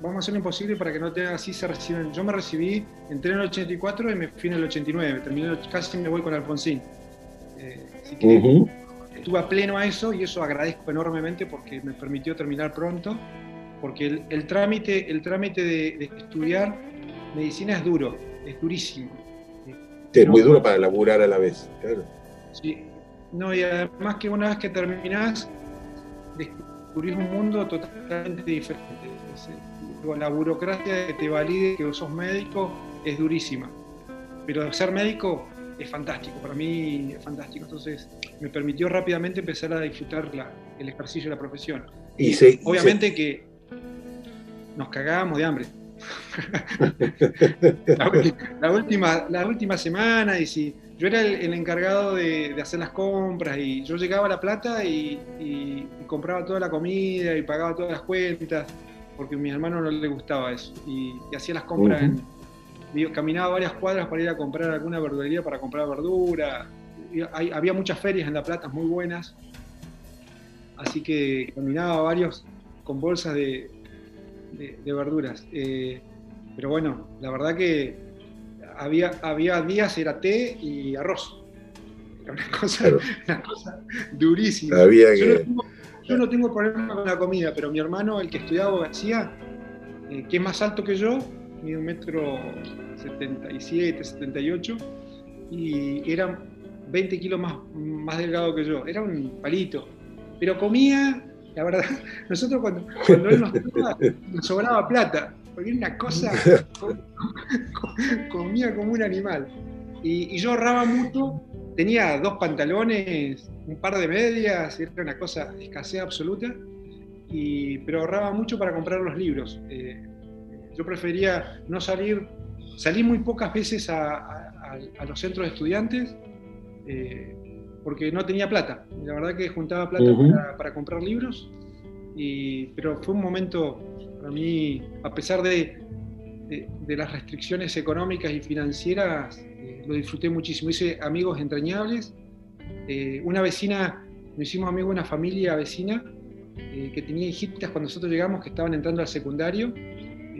vamos a hacer lo imposible para que no te así se reciben. Yo me recibí, entré en el 84 y me fui en el 89, terminé, casi me voy con Alfonsín. así que estuve a pleno a eso y eso agradezco enormemente porque me permitió terminar pronto, porque el, trámite, el trámite de, estudiar medicina es duro, es durísimo. es muy duro para laburar a la vez, claro. Sí, no, y además que una vez que terminás, descubrís un mundo totalmente diferente. La burocracia que te valide que vos sos médico es durísima, pero ser médico es fantástico, para mí es fantástico. Entonces me permitió rápidamente empezar a disfrutar el ejercicio de la profesión. Y, obviamente que nos cagábamos de hambre. la, última, la última semana, y si yo era el, encargado de, hacer las compras, y yo llegaba a la plata y, compraba toda la comida y pagaba todas las cuentas, porque a mi hermano no le gustaba eso, y, hacía las compras en caminaba varias cuadras para ir a comprar alguna verdulería para comprar verdura. había muchas ferias en La Plata muy buenas, así que caminaba varios con bolsas de, verduras. Eh, pero bueno, la verdad que había, había días, era té y arroz. Era una cosa, durísima. yo, no tengo, problema con la comida, pero mi hermano, el que estudiaba abogacía, eh, que es más alto que yo, mide un metro 77, 78, y era 20 kilos más, más delgado que yo. Era un palito. Pero comía, la verdad, nosotros cuando, él nos nos sobraba plata, porque era una cosa, comía como un animal. Y, yo ahorraba mucho, tenía dos pantalones, un par de medias, era una cosa escasez absoluta, y, pero ahorraba mucho para comprar los libros. Eh, yo prefería no salir, salí muy pocas veces a, los centros de estudiantes eh, porque no tenía plata. La verdad que juntaba plata para, comprar libros, y, pero fue un momento para mí, a pesar de, de, las restricciones económicas y financieras, eh, lo disfruté muchísimo. Hice amigos entrañables. Eh, una vecina, nos hicimos amigos de una familia vecina que tenía hijitas cuando nosotros llegamos que estaban entrando al secundario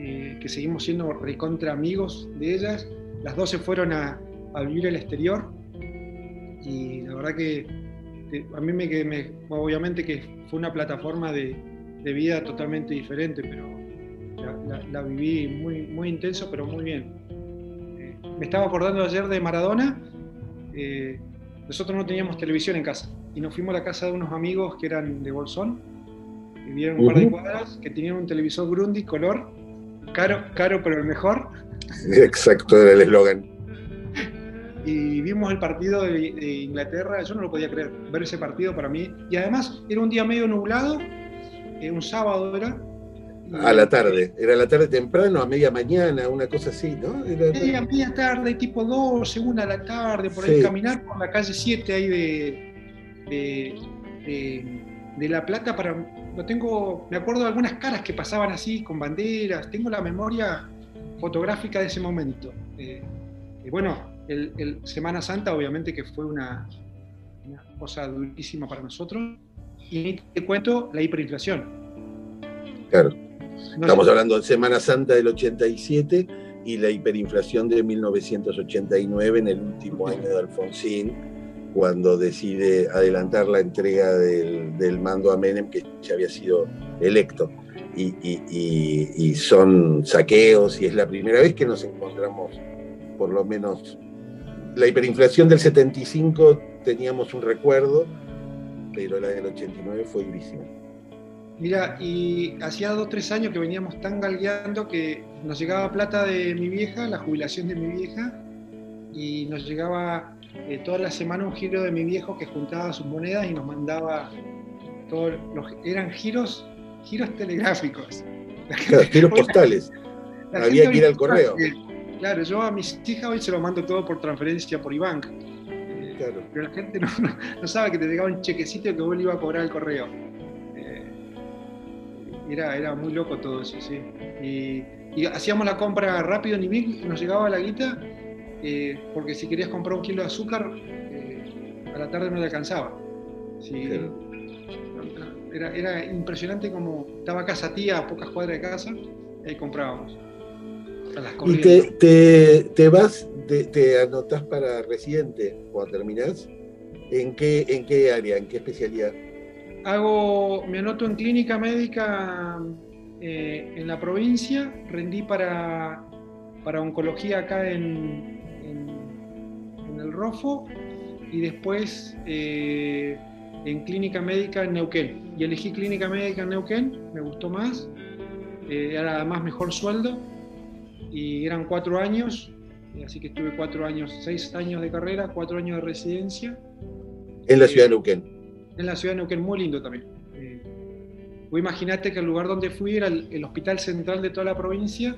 eh, que seguimos siendo recontra amigos de ellas. Las dos se fueron a, vivir al exterior y la verdad que a mí me, obviamente que fue una plataforma de, vida totalmente diferente, pero la, viví muy, muy intenso, pero muy bien. Eh, me estaba acordando ayer de Maradona. Eh, nosotros no teníamos televisión en casa y nos fuimos a la casa de unos amigos que eran de Bolsón, vivieron un par de cuadras, que tenían un televisor Grundy color Caro, caro pero el mejor. Exacto, era el eslogan. Y vimos el partido de, Inglaterra, yo no lo podía creer, ver ese partido para mí. Y además era un día medio nublado, eh, un sábado era. A la tarde, era la tarde temprano, a media mañana, una cosa así, ¿no? media, media tarde, tipo 2, segunda de la tarde, por ahí caminar por la calle 7 ahí de, de La Plata para tengo, me acuerdo de algunas caras que pasaban así con banderas, tengo la memoria fotográfica de ese momento. Eh, y bueno, el, Semana Santa obviamente que fue una, cosa durísima para nosotros. Y te cuento la hiperinflación. Claro. Estamos hablando de Semana Santa del 87, y la hiperinflación de 1989 en el último año de Alfonsín, cuando decide adelantar la entrega del, mando a Menem, que ya había sido electo. Y, son saqueos y es la primera vez que nos encontramos, por lo menos, la hiperinflación del 75 teníamos un recuerdo, pero la del 89 fue durísima. Mira, y hacía dos o tres años que veníamos tan galgueando que nos llegaba plata de mi vieja, la jubilación de mi vieja, y nos llegaba eh, toda la semana un giro de mi viejo que juntaba sus monedas y nos mandaba todos los eran giros, giros telegráficos. giros postales. Había que ir al correo. claro, yo a mis hijas hoy se lo mando todo por transferencia por Ibank. Claro. Pero la gente no, sabe que te llegaba un chequecito que vos le iba a cobrar el correo. Era, era muy loco todo eso, sí. Y, hacíamos la compra rápido ni bien nos llegaba la guita, eh, porque si querías comprar un kilo de azúcar, eh, a la tarde no le alcanzaba. Era, era, impresionante como estaba casa tía a pocas cuadras de casa, y comprábamos. ¿Y te, te, vas, te, te anotás para residente cuando terminás? ¿En qué, ¿En qué área, en qué especialidad? hago, me anoto en clínica médica eh, en la provincia, rendí para, para oncología acá en, en, el Rofo y después eh, en clínica médica en Neuquén. Y elegí clínica médica en Neuquén, me gustó más, eh, era además mejor sueldo y eran cuatro años, así que estuve cuatro años, seis años de carrera, cuatro años de residencia. En la ciudad de Neuquén en la ciudad de Neuquén, muy lindo también. Eh, vos imaginate que el lugar donde fui era el, hospital central de toda la provincia,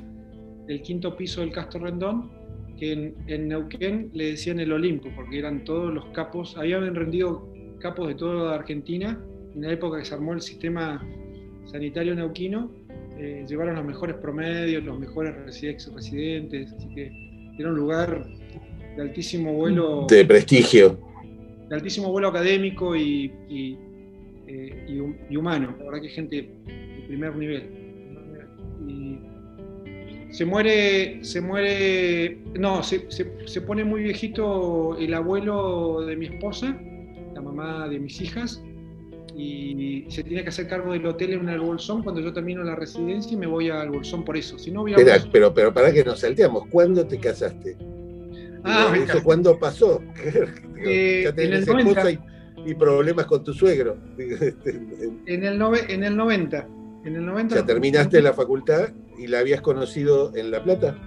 el quinto piso del Castro Rendón, que en, Neuquén le decían el Olimpo, porque eran todos los capos, habían rendido capos de toda Argentina, en la época que se armó el sistema sanitario neuquino, eh, llevaron los mejores promedios, los mejores residentes, así que era un lugar de altísimo vuelo. De prestigio altísimo vuelo académico y, eh, humano. La verdad que gente de primer nivel. se muere, se muere, no, se, pone muy viejito el abuelo de mi esposa, la mamá de mis hijas, y se tiene que hacer cargo del hotel en el Bolsón cuando yo termino la residencia y me voy al Bolsón por eso. Si no, pero, pero para que nos salteamos, ¿cuándo te casaste? Ah, cuándo pasó? Eh, ya tenés esposa y, problemas con tu suegro. en, el en el 90. En el 90 ya terminaste la facultad y la habías conocido en La Plata.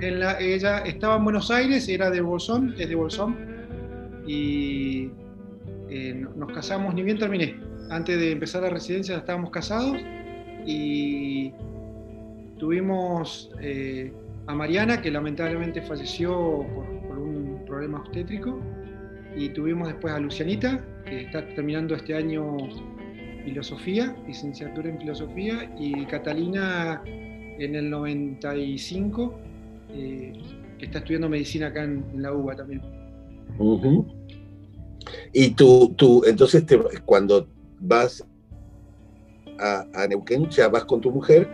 En la, ella estaba en Buenos Aires, era de Bolsón, es de Bolsón, y eh, nos casamos, ni bien terminé. Antes de empezar la residencia estábamos casados y tuvimos eh, a Mariana, que lamentablemente falleció por, problema obstétrico. Y tuvimos después a Lucianita, que está terminando este año filosofía, licenciatura en filosofía, y Catalina en el 95, eh, que está estudiando medicina acá en, la UBA también. Y tú, tú entonces cuando vas a, a, Neuquén, ya vas con tu mujer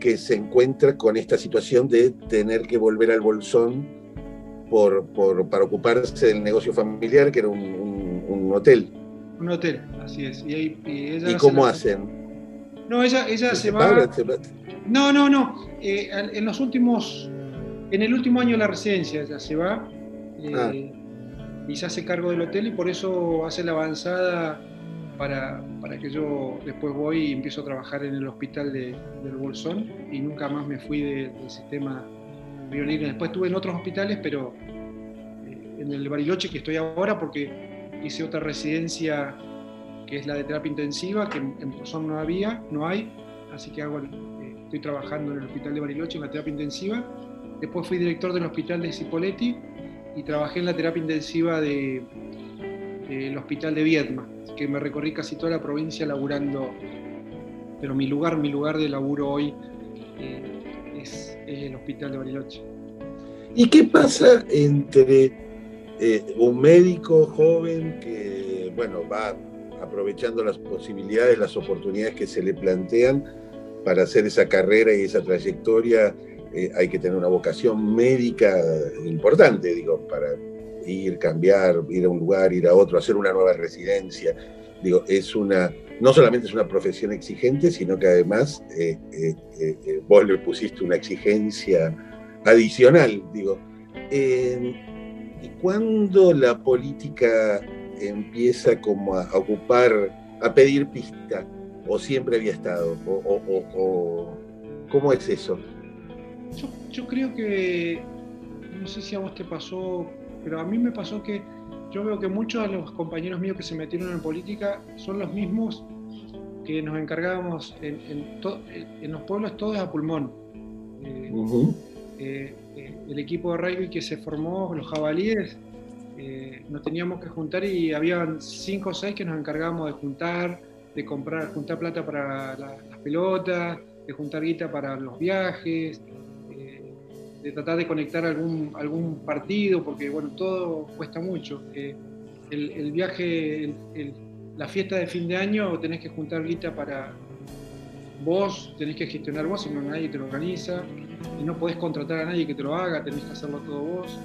que se encuentra con esta situación de tener que volver al bolsón por, por, para ocuparse del negocio familiar, que era un, hotel. Un hotel, así es. ¿Y, y, cómo hacen? No, ella, ella se, va. No, no, no. Eh, en los últimos. En el último año de la residencia ella se va eh, ah. Y se hace cargo del hotel y por eso hace la avanzada para, para, que yo después voy y empiezo a trabajar en el hospital de, del Bolsón y nunca más me fui del sistema Después estuve en otros hospitales, pero eh, en el Bariloche que estoy ahora porque hice otra residencia que es la de terapia intensiva, que en Pozón no había, no hay, así que hago, eh, estoy trabajando en el hospital de Bariloche en la terapia intensiva. Después fui director del hospital de Cipoletti y trabajé en la terapia intensiva del de, hospital de Viedma, que me recorrí casi toda la provincia laburando, pero mi lugar, mi lugar de laburo hoy eh, es, el hospital de Bariloche. ¿Y qué pasa entre eh, un médico joven que, bueno, va aprovechando las posibilidades, las oportunidades que se le plantean para hacer esa carrera y esa trayectoria eh, hay que tener una vocación médica importante, digo, para ir, cambiar, ir a un lugar, ir a otro, hacer una nueva residencia. Digo, es una, no solamente es una profesión exigente, sino que además eh, eh, vos le pusiste una exigencia adicional, digo. ¿Y cuándo la política empieza como a, ocupar, a pedir pista? ¿O siempre había estado? o ¿Cómo es eso? Yo, creo que, no sé si a vos te pasó, pero a mí me pasó que yo veo que muchos de los compañeros míos que se metieron en política son los mismos que nos encargábamos en, los pueblos todos a pulmón. Eh, eh, eh, el equipo de rugby que se formó, los jabalíes, nos teníamos que juntar y habían cinco o seis que nos encargábamos de juntar, de comprar, juntar plata para las pelotas, de juntar guita para los viajes, de tratar de conectar algún, algún partido, porque bueno, todo cuesta mucho. Eh, el, viaje, la fiesta de fin de año, tenés que juntar guita para vos, tenés que gestionar vos, si no nadie te lo organiza, y no podés contratar a nadie que te lo haga, tenés que hacerlo todo vos.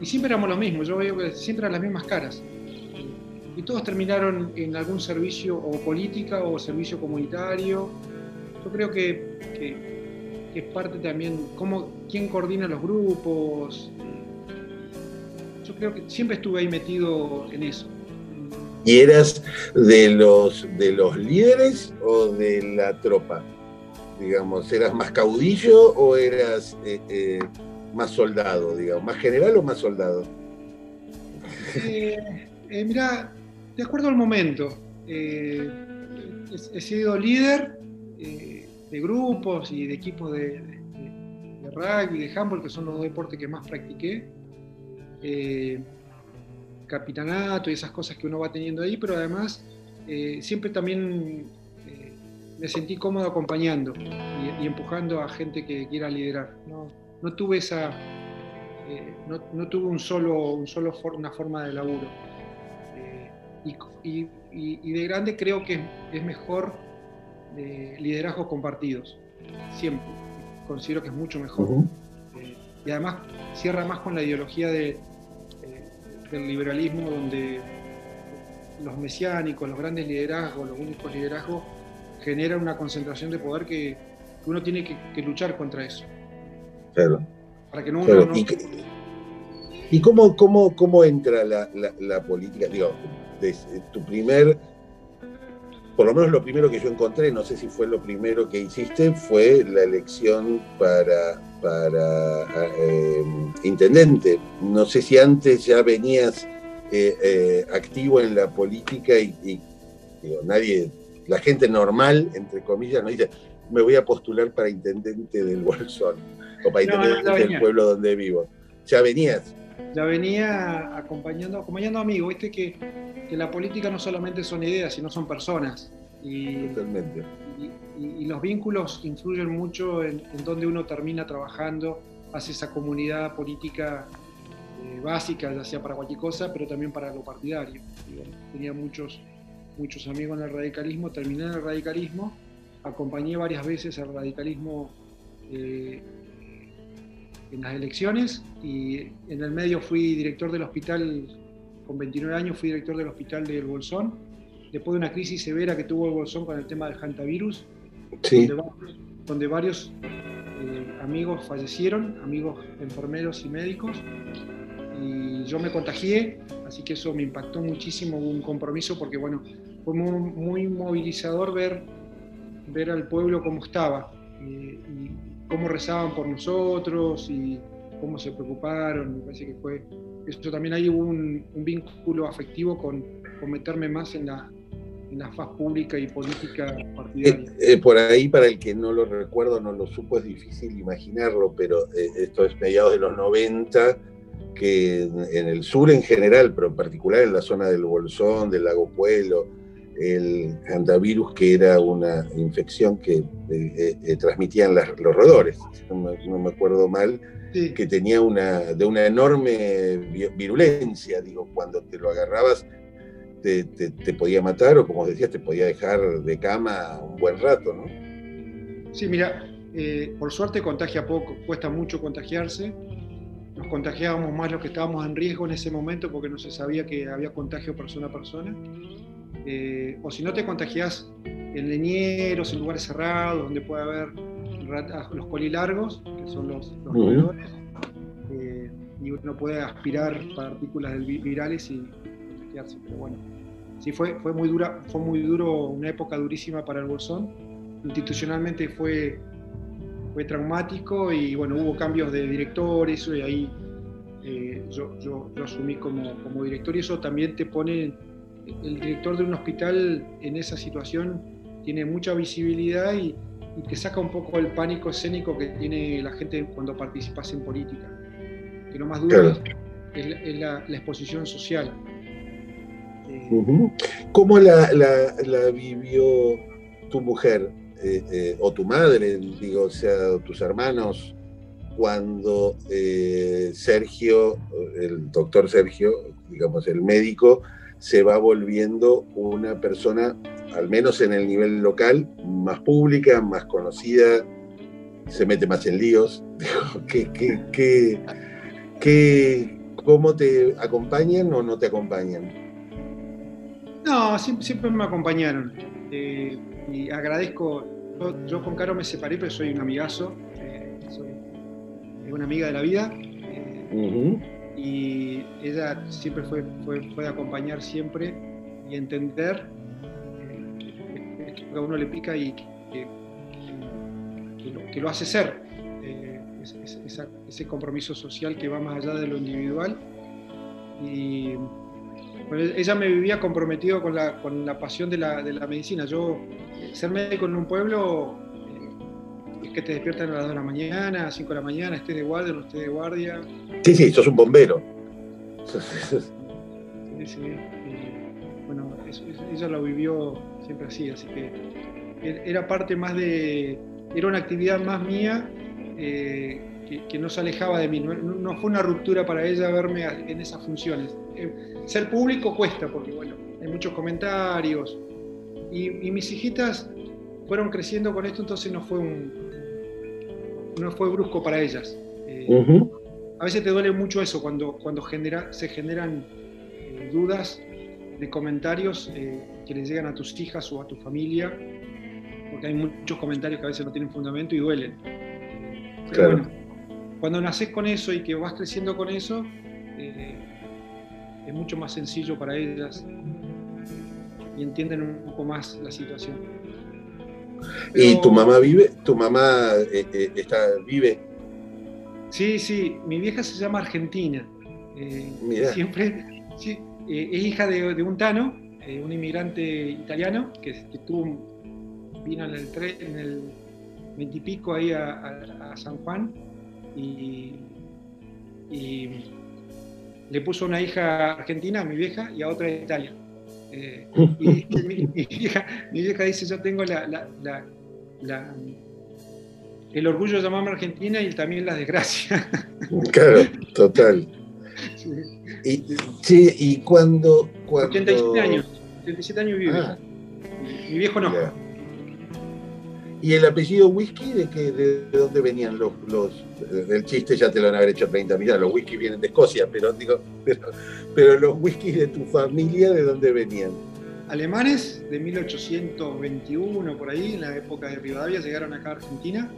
Y siempre éramos lo mismo, yo veo que siempre eran las mismas caras. Y todos terminaron en algún servicio o política o servicio comunitario. Yo creo que es parte también, cómo, quién coordina los grupos. Yo creo que siempre estuve ahí metido en eso. ¿Y eras de los, de los líderes o de la tropa? Digamos, ¿eras más caudillo o eras eh, eh, más soldado, digamos? ¿Más general o más soldado? Eh, mira, de acuerdo al momento, he, he, sido líder de grupos y de equipos de, de, rugby, de handball, que son los dos deportes que más practiqué. Eh, capitanato y esas cosas que uno va teniendo ahí, pero además eh, siempre también eh, me sentí cómodo acompañando y, empujando a gente que quiera liderar. No, tuve esa, no, tuve un solo, un solo una forma de laburo. Y, y, de grande creo que es mejor de liderazgos compartidos, siempre. Considero que es mucho mejor. Eh, y además cierra más con la ideología de, eh, del liberalismo, donde los mesiánicos, los grandes liderazgos, los únicos liderazgos, generan una concentración de poder que, uno tiene que, luchar contra eso. Claro. Para que no, ¿Y, cómo, cómo, cómo entra la, la, política? Digo, tu primer por lo menos lo primero que yo encontré, no sé si fue lo primero que hiciste, fue la elección para, para eh, intendente. No sé si antes ya venías eh, eh, activo en la política y, nadie, la gente normal, entre comillas, no dice, me voy a postular para intendente del Bolsón o para intendente del pueblo donde vivo. Ya venías. Ya venía acompañando, acompañando amigos, viste que que la política no solamente son ideas, sino son personas. Y, Totalmente. Y, los vínculos influyen mucho en, donde uno termina trabajando, hace esa comunidad política eh, básica, ya sea para cualquier cosa, pero también para lo partidario. tenía muchos, muchos amigos en el radicalismo, terminé en el radicalismo, acompañé varias veces al radicalismo eh, en las elecciones y en el medio fui director del hospital con 29 años fui director del hospital del Bolsón, después de una crisis severa que tuvo el Bolsón con el tema del hantavirus, donde, varios eh, amigos fallecieron, amigos enfermeros y médicos, y yo me contagié, así que eso me impactó muchísimo, hubo un compromiso porque bueno, fue muy, movilizador ver, ver al pueblo cómo estaba, y cómo rezaban por nosotros y cómo se preocuparon, me parece que fue eso también hay un, vínculo afectivo con, meterme más en la, en faz pública y política partidaria. Eh, eh, por ahí, para el que no lo recuerdo, no lo supo, es difícil imaginarlo, pero eh, esto es mediados de los 90, que en, el sur en general, pero en particular en la zona del Bolsón, del Lago Pueblo, el hantavirus, que era una infección que transmitían los roedores, si no me acuerdo mal, que tenía una, de una enorme virulencia, digo, cuando te lo agarrabas te, podía matar o como decías, te podía dejar de cama un buen rato, ¿no? Sí, mira, eh, por suerte contagia poco, cuesta mucho contagiarse. Nos contagiábamos más los que estábamos en riesgo en ese momento porque no se sabía que había contagio persona a persona. Eh, o si no te contagias en leñeros, en lugares cerrados, donde puede haber los colilargos, que son los, los roedores, eh, y uno puede aspirar partículas virales y contagiarse. Pero bueno, sí fue, fue, muy dura, fue muy duro, una época durísima para el Bolsón. Institucionalmente fue, fue traumático y bueno, hubo cambios de directores y ahí eh, yo, yo, asumí como, como director y eso también te pone, el director de un hospital en esa situación tiene mucha visibilidad y, y te saca un poco el pánico escénico que tiene la gente cuando participas en política. Que lo más duro es, la, exposición social. ¿Cómo la, vivió tu mujer eh, eh, o tu madre, digo, o sea, tus hermanos, cuando eh, Sergio, el doctor Sergio, digamos, el médico, se va volviendo una persona al menos en el nivel local, más pública, más conocida, se mete más en líos. ¿Qué, cómo te acompañan o no te acompañan? No, siempre, me acompañaron. Eh, y agradezco, yo, con Caro me separé, pero soy un amigazo, eh, soy una amiga de la vida. Eh, y ella siempre fue, fue, fue de acompañar siempre y entender a uno le pica y que, lo, hace ser. Eh, ese compromiso social que va más allá de lo individual. Y ella me vivía comprometido con la, con la pasión de la, de la, medicina. Yo, ser médico en un pueblo eh, que te despiertan a las 2 de la mañana, a las 5 de la mañana, estés de guardia, no estés de guardia. Sí, sí, sos un bombero. Sí, sí. bueno, ella lo vivió siempre así, así que er, era parte más de, era una actividad más mía eh, que, no se alejaba de mí, no, fue una ruptura para ella verme en esas funciones. Eh, ser público cuesta, porque bueno, hay muchos comentarios, y, mis hijitas fueron creciendo con esto, entonces no fue un, no fue brusco para ellas. Eh, a veces te duele mucho eso cuando, cuando genera, se generan dudas de comentarios que les llegan a tus hijas o a tu familia, porque hay muchos comentarios que a veces no tienen fundamento y duelen. Pero bueno, cuando naces con eso y que vas creciendo con eso, eh, es mucho más sencillo para ellas y entienden un poco más la situación. ¿Y tu mamá vive? ¿Tu mamá eh, eh, está, vive? Sí, sí, mi vieja se llama Argentina. siempre sí, es hija de, de un tano eh, un inmigrante italiano que, vino en el, en el 20 y pico ahí a, San Juan y, le puso una hija argentina, mi vieja, y a otra de Italia. Eh, y, mi, vieja, dice, yo tengo la, el orgullo de llamarme Argentina y también la desgracia. Claro, total. Y, sí, y cuando, 87 años, 87 años vive. Ah. Mi viejo no. ¿Y el apellido whisky de, que, de dónde venían los, los El chiste ya te lo han haber hecho 30 millones, los whisky vienen de Escocia, pero digo, pero, los whiskies de tu familia, ¿de dónde venían? Alemanes de 1821, por ahí, en la época de Rivadavia, llegaron acá a Argentina.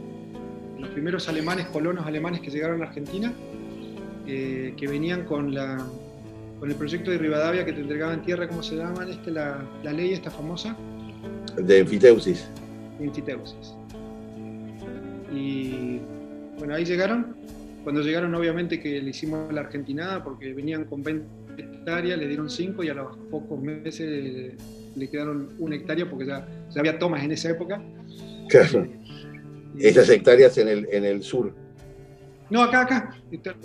Los primeros alemanes, colonos alemanes que llegaron a Argentina, eh, que venían con, la, con el proyecto de Rivadavia que te entregaban tierra, ¿cómo se llama? Este, la, la ley esta famosa. De enfiteusis. Enfiteusis. Y bueno, ahí llegaron. Cuando llegaron, obviamente que le hicimos la argentinada porque venían con 20 hectáreas, le dieron 5 y a los pocos meses le quedaron una hectárea porque ya, ya había tomas en esa época. Claro. Esas hectáreas en el, en el sur. No, acá, acá.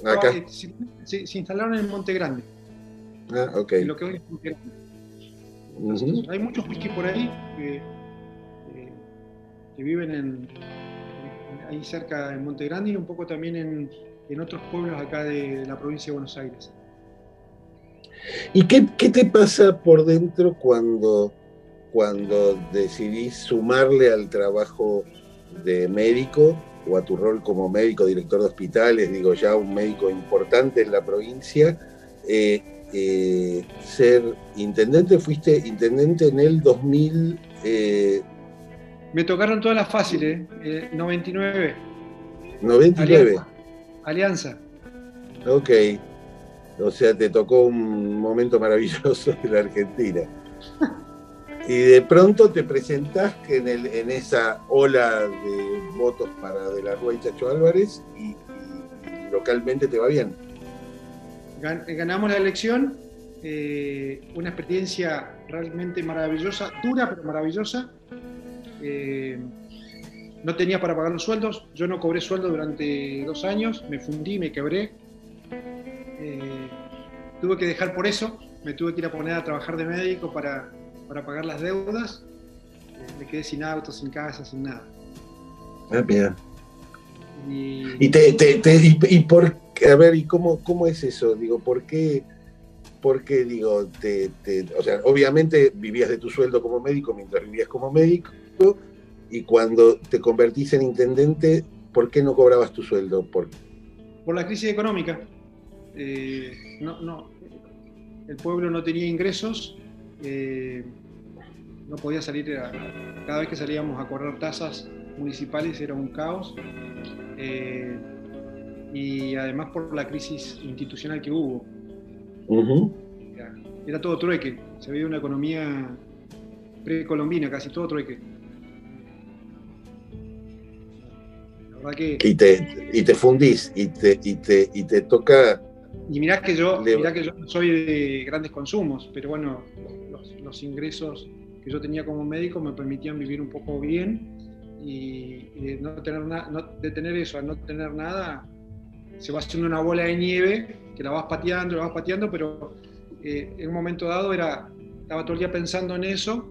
acá. Eh, se, instalaron en Monte Grande. Ah, ok. lo que hoy es Monte Grande. Hay muchos whisky por ahí que, que viven en, ahí cerca de Monte Grande y un poco también en, en otros pueblos acá de, la provincia de Buenos Aires. ¿Y qué, qué te pasa por dentro cuando, cuando decidís sumarle al trabajo de médico o a tu rol como médico, director de hospitales, digo ya un médico importante en la provincia, eh, eh, ser intendente, fuiste intendente en el 2000... Eh, Me tocaron todas las fáciles, 99. 99. Alianza. Ok. O sea, te tocó un momento maravilloso de la Argentina. y de pronto te presentás en, el, en esa ola de votos para De la Rúa y Chacho Álvarez y, localmente te va bien. Ganamos la elección, eh, una experiencia realmente maravillosa, dura pero maravillosa. Eh, no tenía para pagar los sueldos, yo no cobré sueldo durante dos años, me fundí, me quebré. Eh, tuve que dejar por eso, me tuve que ir a poner a trabajar de médico para, para pagar las deudas. Eh, me quedé sin auto, sin casa, sin nada. Ah, bien. Y, te, y, por a ver, ¿y cómo, cómo es eso? Digo, ¿por qué? Porque, digo, te, o sea, obviamente vivías de tu sueldo como médico mientras vivías como médico, y cuando te convertís en intendente, ¿por qué no cobrabas tu sueldo? Por, por la crisis económica. Eh, no, no, el pueblo no tenía ingresos, eh, no podía salir, cada vez que salíamos a correr tasas municipales era un caos. Eh, y además por la crisis institucional que hubo. era, todo trueque, se veía una economía precolombina, casi todo trueque. Y, te, y te fundís y te, y te, y te toca... Y mirá que, yo, mirá que yo soy de grandes consumos, pero bueno, los, ingresos que yo tenía como médico me permitían vivir un poco bien y, de, no tener de tener eso, al no tener nada, se va haciendo una bola de nieve que la vas pateando, la vas pateando, pero eh, en un momento dado era, estaba todo el día pensando en eso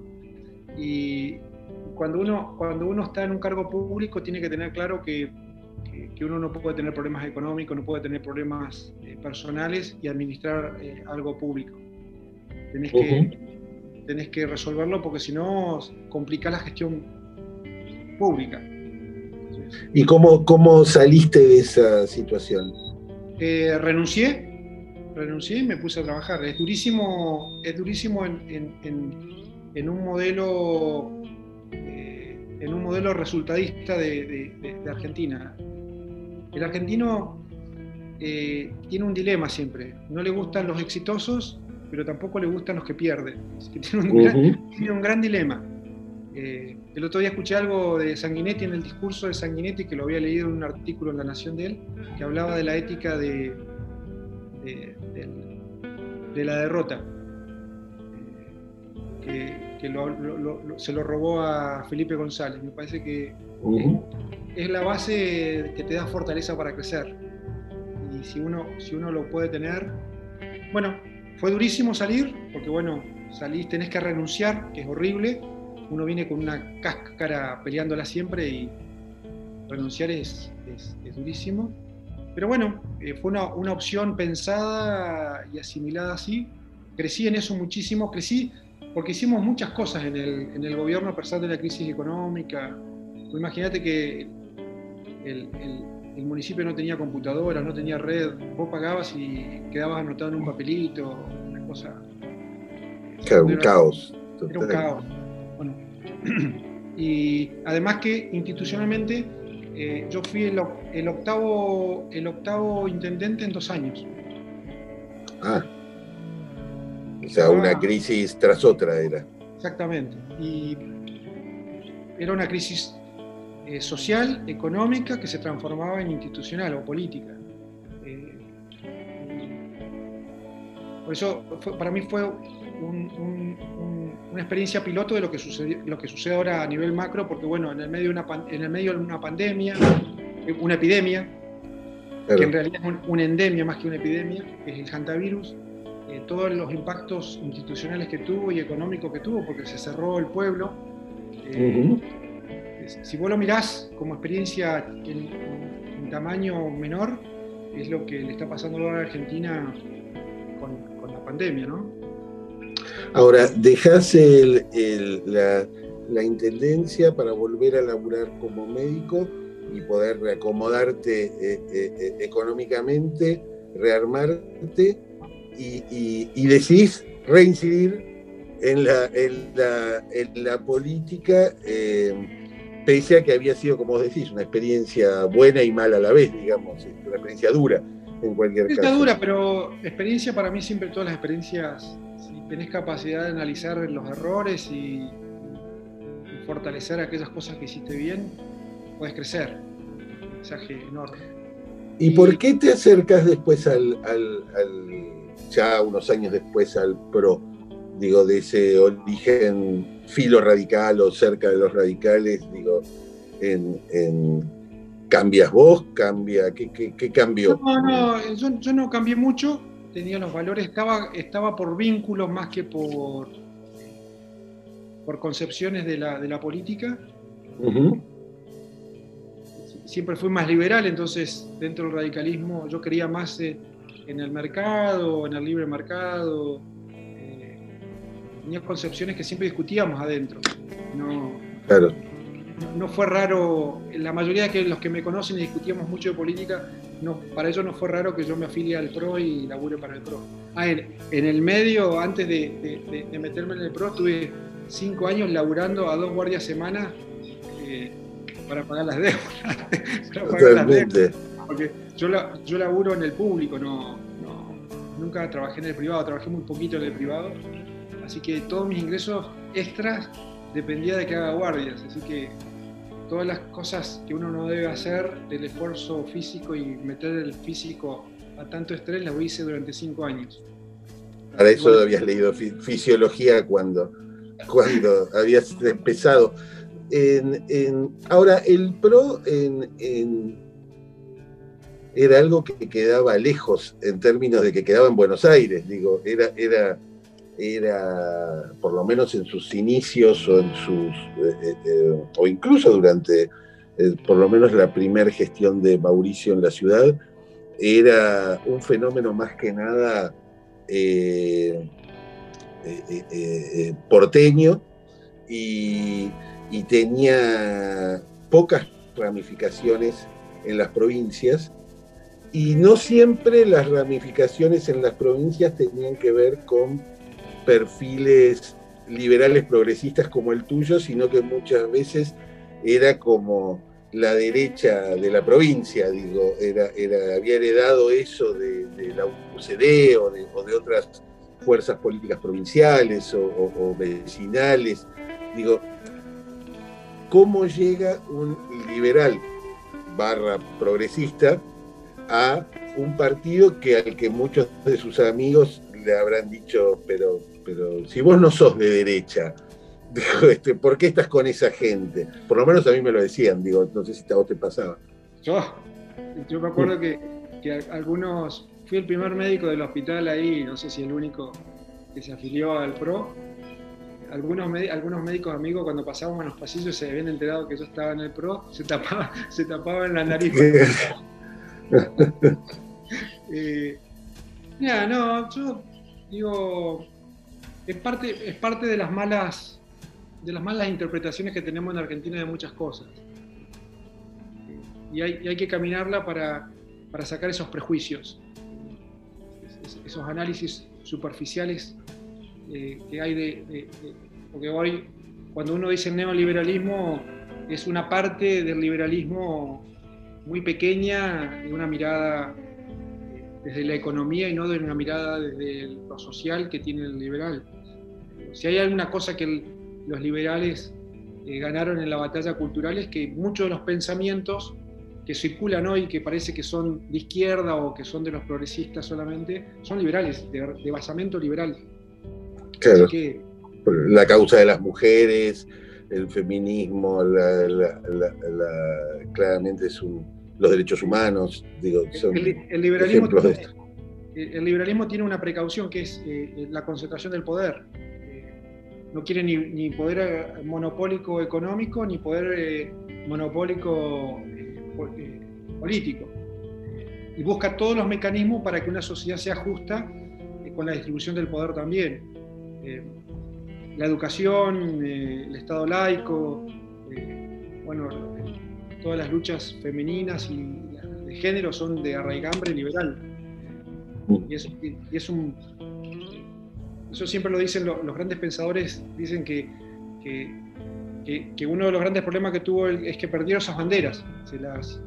y, cuando uno, cuando uno está en un cargo público tiene que tener claro que, que, uno no puede tener problemas económicos, no puede tener problemas eh, personales y administrar eh, algo público. Tenés, que, tenés que resolverlo porque si no complica la gestión pública. ¿Y cómo, cómo saliste de esa situación? Eh, renuncié, renuncié y me puse a trabajar. Es durísimo, es durísimo en, en, en, en un modelo en un modelo resultadista de, Argentina. El argentino eh, tiene un dilema siempre. No le gustan los exitosos, pero tampoco le gustan los que pierden. tiene, un gran, dilema. Eh, el otro día escuché algo de Sanguinetti en el discurso de Sanguinetti, que lo había leído en un artículo en La Nación de él, que hablaba de la ética de, de la derrota. Eh, que, que se lo robó a Felipe González. Me parece que es la base que te da fortaleza para crecer. Y si uno, si uno lo puede tener, bueno, fue durísimo salir, porque bueno, salís, tenés que renunciar, que es horrible. Uno viene con una cáscara peleándola siempre y renunciar es, es, durísimo. Pero bueno, eh, fue una, una opción pensada y asimilada así. Crecí en eso muchísimo, crecí porque hicimos muchas cosas en el, en el gobierno a pesar de la crisis económica. Imagínate que el, el, municipio no tenía computadoras, no tenía red, vos pagabas y quedabas anotado en un papelito, una cosa. Claro, un caos. Era un caos. Bueno, y además que institucionalmente eh, yo fui el, el, octavo, el octavo intendente en dos años. Ah. O sea, una crisis tras otra era. Exactamente. Y era una crisis eh, social, económica, que se transformaba en institucional o política. Eh, por eso para mí fue una experiencia piloto de lo que, sucede, lo que sucede ahora a nivel macro, porque bueno, en el medio de una, en el medio de una pandemia, una epidemia, que en realidad es una endemia más que una epidemia, que es el hantavirus, eh, todos los impactos institucionales que tuvo y económicos que tuvo, porque se cerró el pueblo. Eh, si vos lo mirás como experiencia en, tamaño menor, es lo que le está pasando ahora a Argentina con, la pandemia, ¿no? Ahora, dejás el, la intendencia para volver a laburar como médico y poder reacomodarte eh, eh, eh, económicamente, rearmarte y, decidís reincidir en la, en la, en la política, pese a que había sido, como vos decís, una experiencia buena y mala a la vez, digamos, una experiencia dura en cualquier experiencia dura, pero experiencia para mí siempre todas las experiencias, si tenés capacidad de analizar los errores y fortalecer aquellas cosas que hiciste bien, puedes crecer. Mensaje enorme. ¿Y por qué te acercas después al, ya unos años después al PRO? Digo, de ese origen filo radical o cerca de los radicales, digo, en, ¿cambias vos? ¿Cambia? ¿Qué, qué, cambió? No, no, yo, no cambié mucho, tenía los valores, estaba, estaba por vínculos más que por, por concepciones de la, de la política siempre fui más liberal, entonces dentro del radicalismo yo creía más eh, en el mercado, en el libre mercado. Eh, tenía concepciones que siempre discutíamos adentro. No, claro. no, fue raro, la mayoría de los que me conocen y discutíamos mucho de política, no, para ellos no fue raro que yo me afilie al PRO y labure para el PRO. Ah, en, el medio, antes de, meterme en el PRO, estuve cinco años laburando a dos guardias semanas. Eh, para pagar las deudas. Porque yo, yo laburo en el público, no, nunca trabajé en el privado, trabajé muy poquito en el privado. Así que todos mis ingresos extras dependía de que haga guardias. Así que todas las cosas que uno no debe hacer, del esfuerzo físico y meter el físico a tanto estrés, las hice durante cinco años. Para eso habías leído fisiología cuando, cuando habías empezado ahora, el PRO era algo que quedaba lejos en términos de que quedaba en Buenos Aires, digo, era, era, era por lo menos en sus inicios o eh, eh, incluso durante eh, por lo menos la primera gestión de Mauricio en la ciudad, era un fenómeno más que nada porteño y y tenía pocas ramificaciones en las provincias y no siempre las ramificaciones en las provincias tenían que ver con perfiles liberales progresistas como el tuyo, sino que muchas veces era como la derecha de la provincia, digo, era, era, había heredado eso de, la UCD o de, otras fuerzas políticas provinciales o, o vecinales. Digo, cómo llega un liberal barra progresista a un partido que al que muchos de sus amigos le habrán dicho, pero, pero si vos no sos de derecha, este, ¿por qué estás con esa gente? Por lo menos a mí me lo decían, digo, no sé si a vos te pasaba. Yo, yo me acuerdo que, que algunos, fui el primer médico del hospital ahí, no sé si el único que se afilió al PRO, algunos, algunos médicos amigos cuando pasábamos en los pasillos se habían enterado que yo estaba en el PRO, se, tapaba, se tapaban la nariz. eh, no, yo digo, es parte, es parte de las malas de las malas interpretaciones que tenemos en Argentina de muchas cosas. Y hay, hay que caminarla para, para, sacar esos prejuicios, esos análisis superficiales eh, que hay de, Porque hoy, cuando uno dice neoliberalismo, es una parte del liberalismo muy pequeña, de una mirada eh, desde la economía y no de una mirada desde lo social que tiene el liberal. Si hay alguna cosa que los liberales eh, ganaron en la batalla cultural es que muchos de los pensamientos que circulan hoy, que parece que son de izquierda o que son de los progresistas solamente, son liberales, de basamento liberal. Claro. la causa de las mujeres, el feminismo, claramente son los derechos humanos. Digo, el, liberalismo tiene, el, liberalismo tiene, una precaución que es eh, la concentración del poder. Eh, no quiere ni, poder eh, monopólico económico ni poder monopólico político. Y busca todos los mecanismos para que una sociedad sea justa con la distribución del poder también. Eh, la educación, el Estado laico, bueno, todas las luchas femeninas y de género son de arraigambre liberal. Y es, un. Eso siempre lo dicen los, grandes pensadores, dicen que, que, uno de los grandes problemas que tuvo es que perdieron esas banderas. Se las,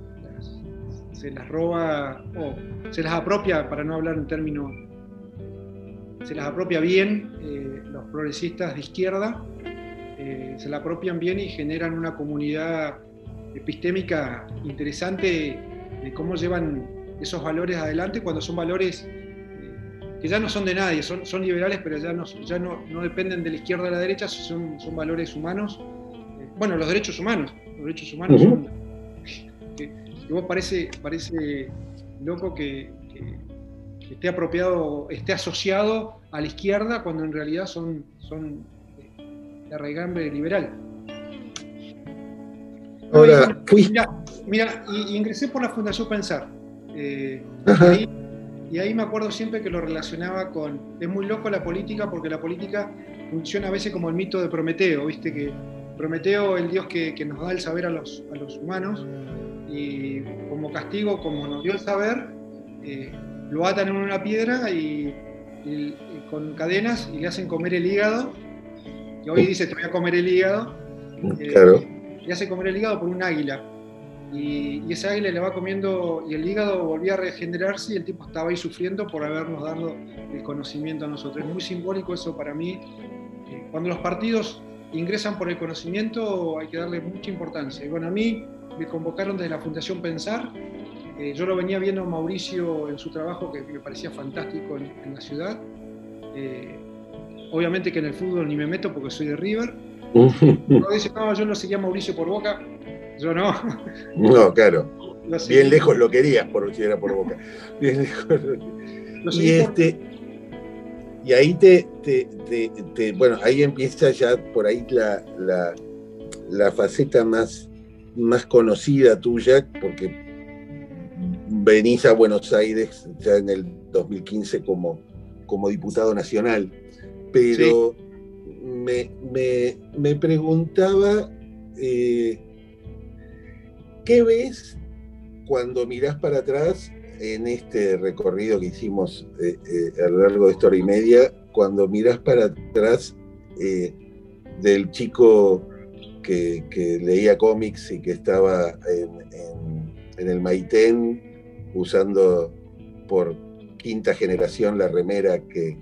se las roba o se las apropia, para no hablar en términos. Se las apropia bien eh, los progresistas de izquierda, eh, se la apropian bien y generan una comunidad epistémica interesante de cómo llevan esos valores adelante cuando son valores eh, que ya no son de nadie, son, son liberales, pero ya, no, ya no, no, dependen de la izquierda o de la derecha, son, son valores humanos. Bueno, los derechos humanos, los derechos humanos son... Que, vos parece, parece loco que, esté apropiado, esté asociado a la izquierda cuando en realidad son, son de arraigambre liberal. Ahora, Mira, y, ingresé por la Fundación Pensar. Eh, y, ahí, me acuerdo siempre que lo relacionaba con. Es muy loco la política porque la política funciona a veces como el mito de Prometeo, ¿viste? Que Prometeo, el dios que, nos da el saber a los, a los, humanos, y como castigo, como nos dio el saber, eh, lo atan en una piedra y, con cadenas y le hacen comer el hígado. Y hoy dice: Te voy a comer el hígado. Claro. Eh, le hace comer el hígado por un águila. Y, ese águila le va comiendo y el hígado volvía a regenerarse y el tipo estaba ahí sufriendo por habernos dado el conocimiento a nosotros. Es muy simbólico eso para mí. Eh, cuando los partidos ingresan por el conocimiento hay que darle mucha importancia. Y bueno, a mí me convocaron desde la Fundación Pensar. Eh, yo lo venía viendo a Mauricio en su trabajo que me parecía fantástico en, la ciudad. Eh, obviamente que en el fútbol ni me meto porque soy de River no dice, no, yo no seguía a Mauricio por boca. Yo no. No, claro. Bien lejos lo querías por si era por boca. Bien lejos. y este. Y ahí te, Bueno, ahí empieza ya por ahí la, la, faceta más, más conocida tuya, porque venís a Buenos Aires ya en el 2015 como, como diputado nacional. Pero me, preguntaba, eh, ¿qué ves cuando mirás para atrás en este recorrido que hicimos eh, eh, a lo largo de esta hora y media, cuando mirás para atrás del chico que, leía cómics y que estaba en, el Maitén usando por quinta generación la remera que,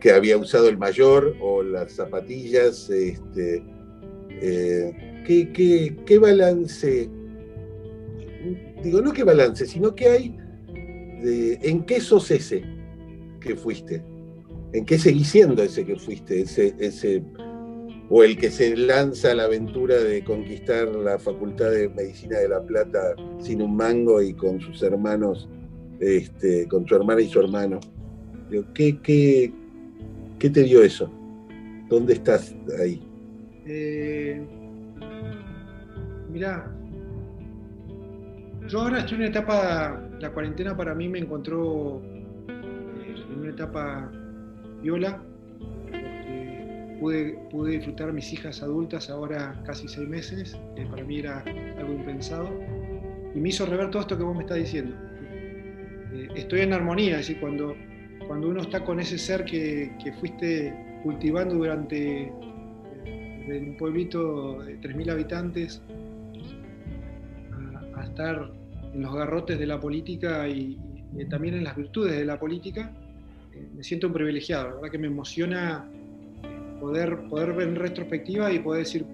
que había usado el mayor o las zapatillas. Este, eh, ¿qué, balance? Digo, no qué balance, sino qué hay en qué sos ese que fuiste, en qué seguís siendo ese que fuiste, ese, o el que se lanza a la aventura de conquistar la Facultad de Medicina de La Plata sin un mango y con sus hermanos, este, con su hermana y su hermano. ¿qué, qué, ¿Qué te dio eso? ¿Dónde estás ahí? Eh, mirá, yo ahora estoy en una etapa, la cuarentena para mí me encontró eh, en una etapa viola, pude, pude disfrutar a mis hijas adultas ahora casi seis meses, que para mí era algo impensado, y me hizo rever todo esto que vos me estás diciendo. Eh, estoy en armonía, es decir, cuando cuando uno está con ese ser que, fuiste cultivando durante un pueblito de 3.000 habitantes a, estar en los garrotes de la política y, también en las virtudes de la política, eh, me siento un privilegiado, la verdad que me emociona poder, poder ver en retrospectiva y poder decir,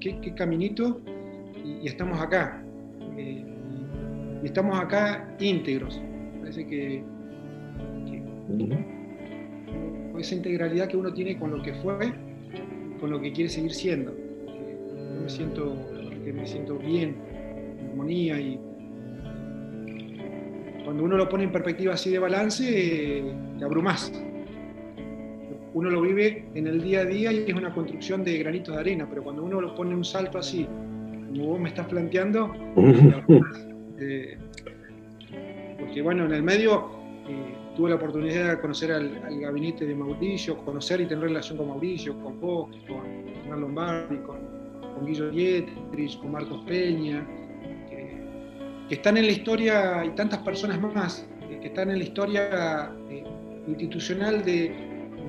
qué, qué, caminito, y, estamos acá. Eh, y estamos acá íntegros. Parece que esa integralidad que uno tiene con lo que fue, con lo que quiere seguir siendo. Yo me siento, me siento bien, en armonía y cuando uno lo pone en perspectiva así de balance, te abrumas. Uno lo vive en el día a día y es una construcción de granitos de arena, pero cuando uno lo pone un salto así, como vos me estás planteando, eh, porque bueno, en el medio eh, tuve la oportunidad de conocer al, gabinete de Mauricio, conocer y tener relación con Mauricio, con vos, con Hernán Lombardi, con, con Guillo Dietrich, con Marcos Peña, que, están en la historia, y tantas personas más, que están en la historia eh, institucional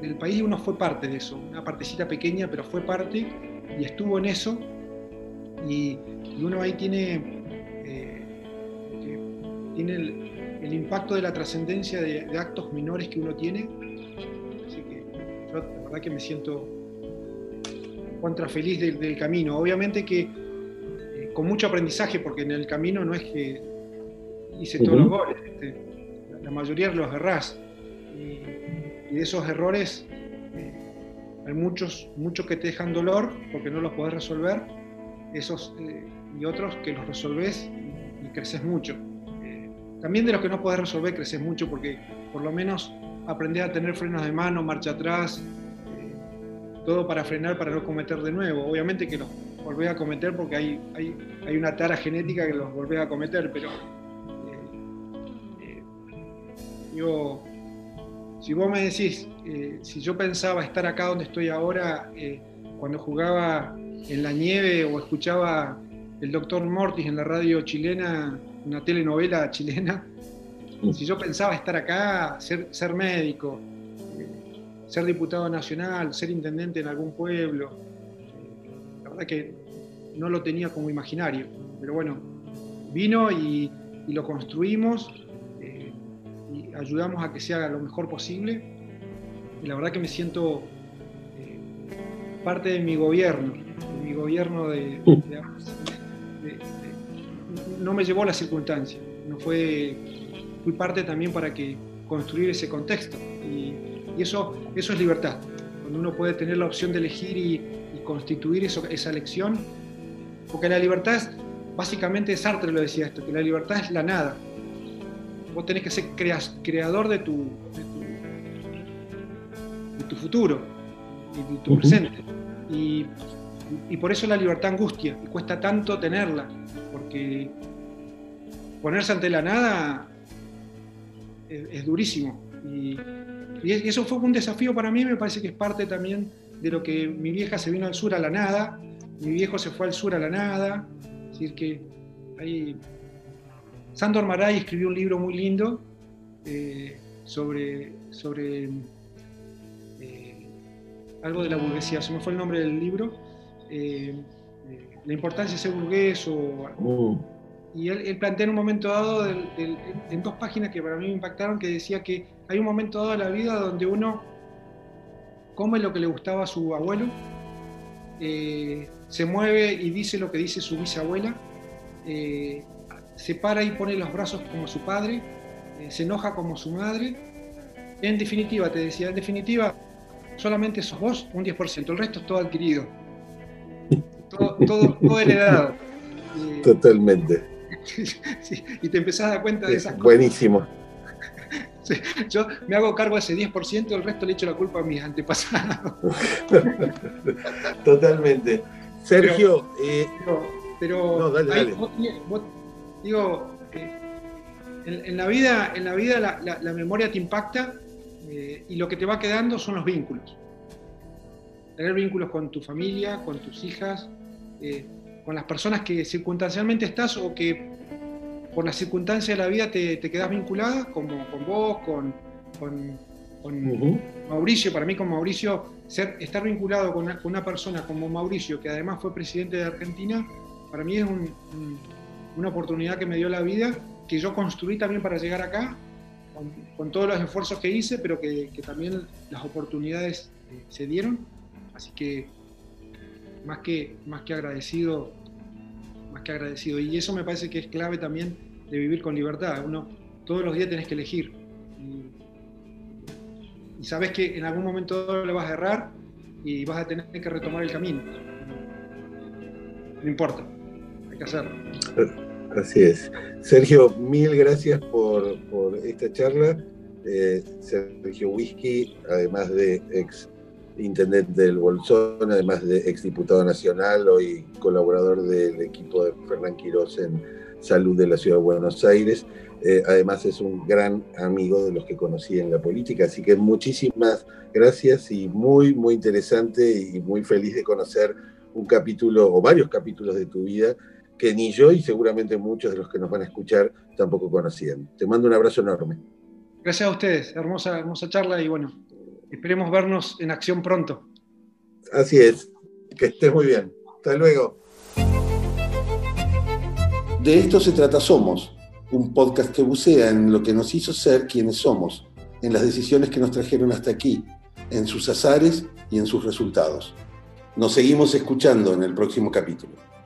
del país, uno fue parte de eso, una partecita pequeña, pero fue parte y estuvo en eso, y, uno ahí tiene, eh, tiene el, el impacto de la trascendencia de, actos menores que uno tiene. Así que yo la verdad que me siento contra feliz del, camino. Obviamente que eh, con mucho aprendizaje, porque en el camino no es que hice todos los goles, la mayoría los errás. Y, de esos errores eh, hay muchos, muchos que te dejan dolor porque no los podés resolver, esos, eh, y otros que los resolves y creces mucho. También de los que no podés resolver creces mucho porque por lo menos aprendés a tener frenos de mano, marcha atrás, eh, todo para frenar, para no cometer de nuevo. Obviamente que los volvés a cometer porque hay, hay, hay una tara genética que los volvés a cometer, pero eh, eh, si vos me decís, si yo pensaba estar acá donde estoy ahora, cuando jugaba en la nieve o escuchaba el doctor Mortis en la radio chilena, una telenovela chilena, si yo pensaba estar acá, ser, ser médico, eh, ser diputado nacional, ser intendente en algún pueblo, eh, la verdad que no lo tenía como imaginario, pero bueno, vino y, lo construimos eh, y ayudamos a que se haga lo mejor posible y la verdad que me siento parte de mi gobierno, de mi gobierno de no me llevó a la circunstancia, no fue, fui parte también para que construir ese contexto. Y, eso, eso es libertad, cuando uno puede tener la opción de elegir y, constituir eso, esa elección, porque la libertad es, básicamente Sartre lo decía esto, que la libertad es la nada. Vos tenés que ser creador de tu, de tu, futuro y de tu presente. Y, y por eso la libertad angustia, y cuesta tanto tenerla, porque ponerse ante la nada es, durísimo. Y, eso fue un desafío para mí, me parece que es parte también de lo que mi vieja se vino al sur a la nada, mi viejo se fue al sur a la nada, es decir que hay... Sandor Maray escribió un libro muy lindo eh, sobre, sobre eh, algo de la burguesía, se me fue el nombre del libro, eh, la importancia de ser burgués o... Mm y él, plantea en un momento dado, en dos páginas que para mí me impactaron, que decía que hay un momento dado de la vida donde uno come lo que le gustaba a su abuelo, se mueve y dice lo que dice su bisabuela, se para y pone los brazos como su padre, eh, se enoja como su madre. En definitiva, te decía, en definitiva, solamente sos vos un 10%, el resto es todo adquirido, todo, todo, todo heredado. Totalmente. y te empezás a dar cuenta de esas cosas. Buenísimo. yo me hago cargo de ese 10%, el resto le echo la culpa a mis antepasados. Totalmente. Sergio, pero, digo, en, la vida, en la, vida la, memoria te impacta eh, y lo que te va quedando son los vínculos. Tener vínculos con tu familia, con tus hijas, eh, con las personas que circunstancialmente estás o que por las circunstancias de la vida te, te quedas vinculada, como con vos, con, con, Mauricio. Para mí, con Mauricio, ser, estar vinculado con una, persona como Mauricio, que además fue presidente de Argentina, para mí es una oportunidad que me dio la vida, que yo construí también para llegar acá, con, todos los esfuerzos que hice, pero que, también las oportunidades eh, se dieron. Así que más que, más que agradecido, más que agradecido. Y eso me parece que es clave también de vivir con libertad. Uno todos los días tenés que elegir. Y, sabes que en algún momento le vas a errar y vas a tener que retomar el camino. No importa, hay. Así es. Sergio, mil gracias por, esta charla. Eh, Sergio Whisky, además de ex intendente del Bolsón, además de exdiputado nacional, hoy colaborador del equipo de Fernán Quirós en Salud de la Ciudad de Buenos Aires. eh, además es un gran amigo de los que conocí en la política, así que muchísimas gracias y muy, muy interesante y muy feliz de conocer un capítulo o varios capítulos de tu vida que ni yo y seguramente muchos de los que nos van a escuchar tampoco conocían. Te mando un abrazo enorme. Gracias a ustedes, hermosa, hermosa charla y bueno, esperemos vernos en acción pronto. Así es, que estés muy bien. Hasta luego. De esto se trata Somos, un podcast que bucea en lo que nos hizo ser quienes somos, en las decisiones que nos trajeron hasta aquí, en sus azares y en sus resultados. Nos seguimos escuchando en el próximo capítulo.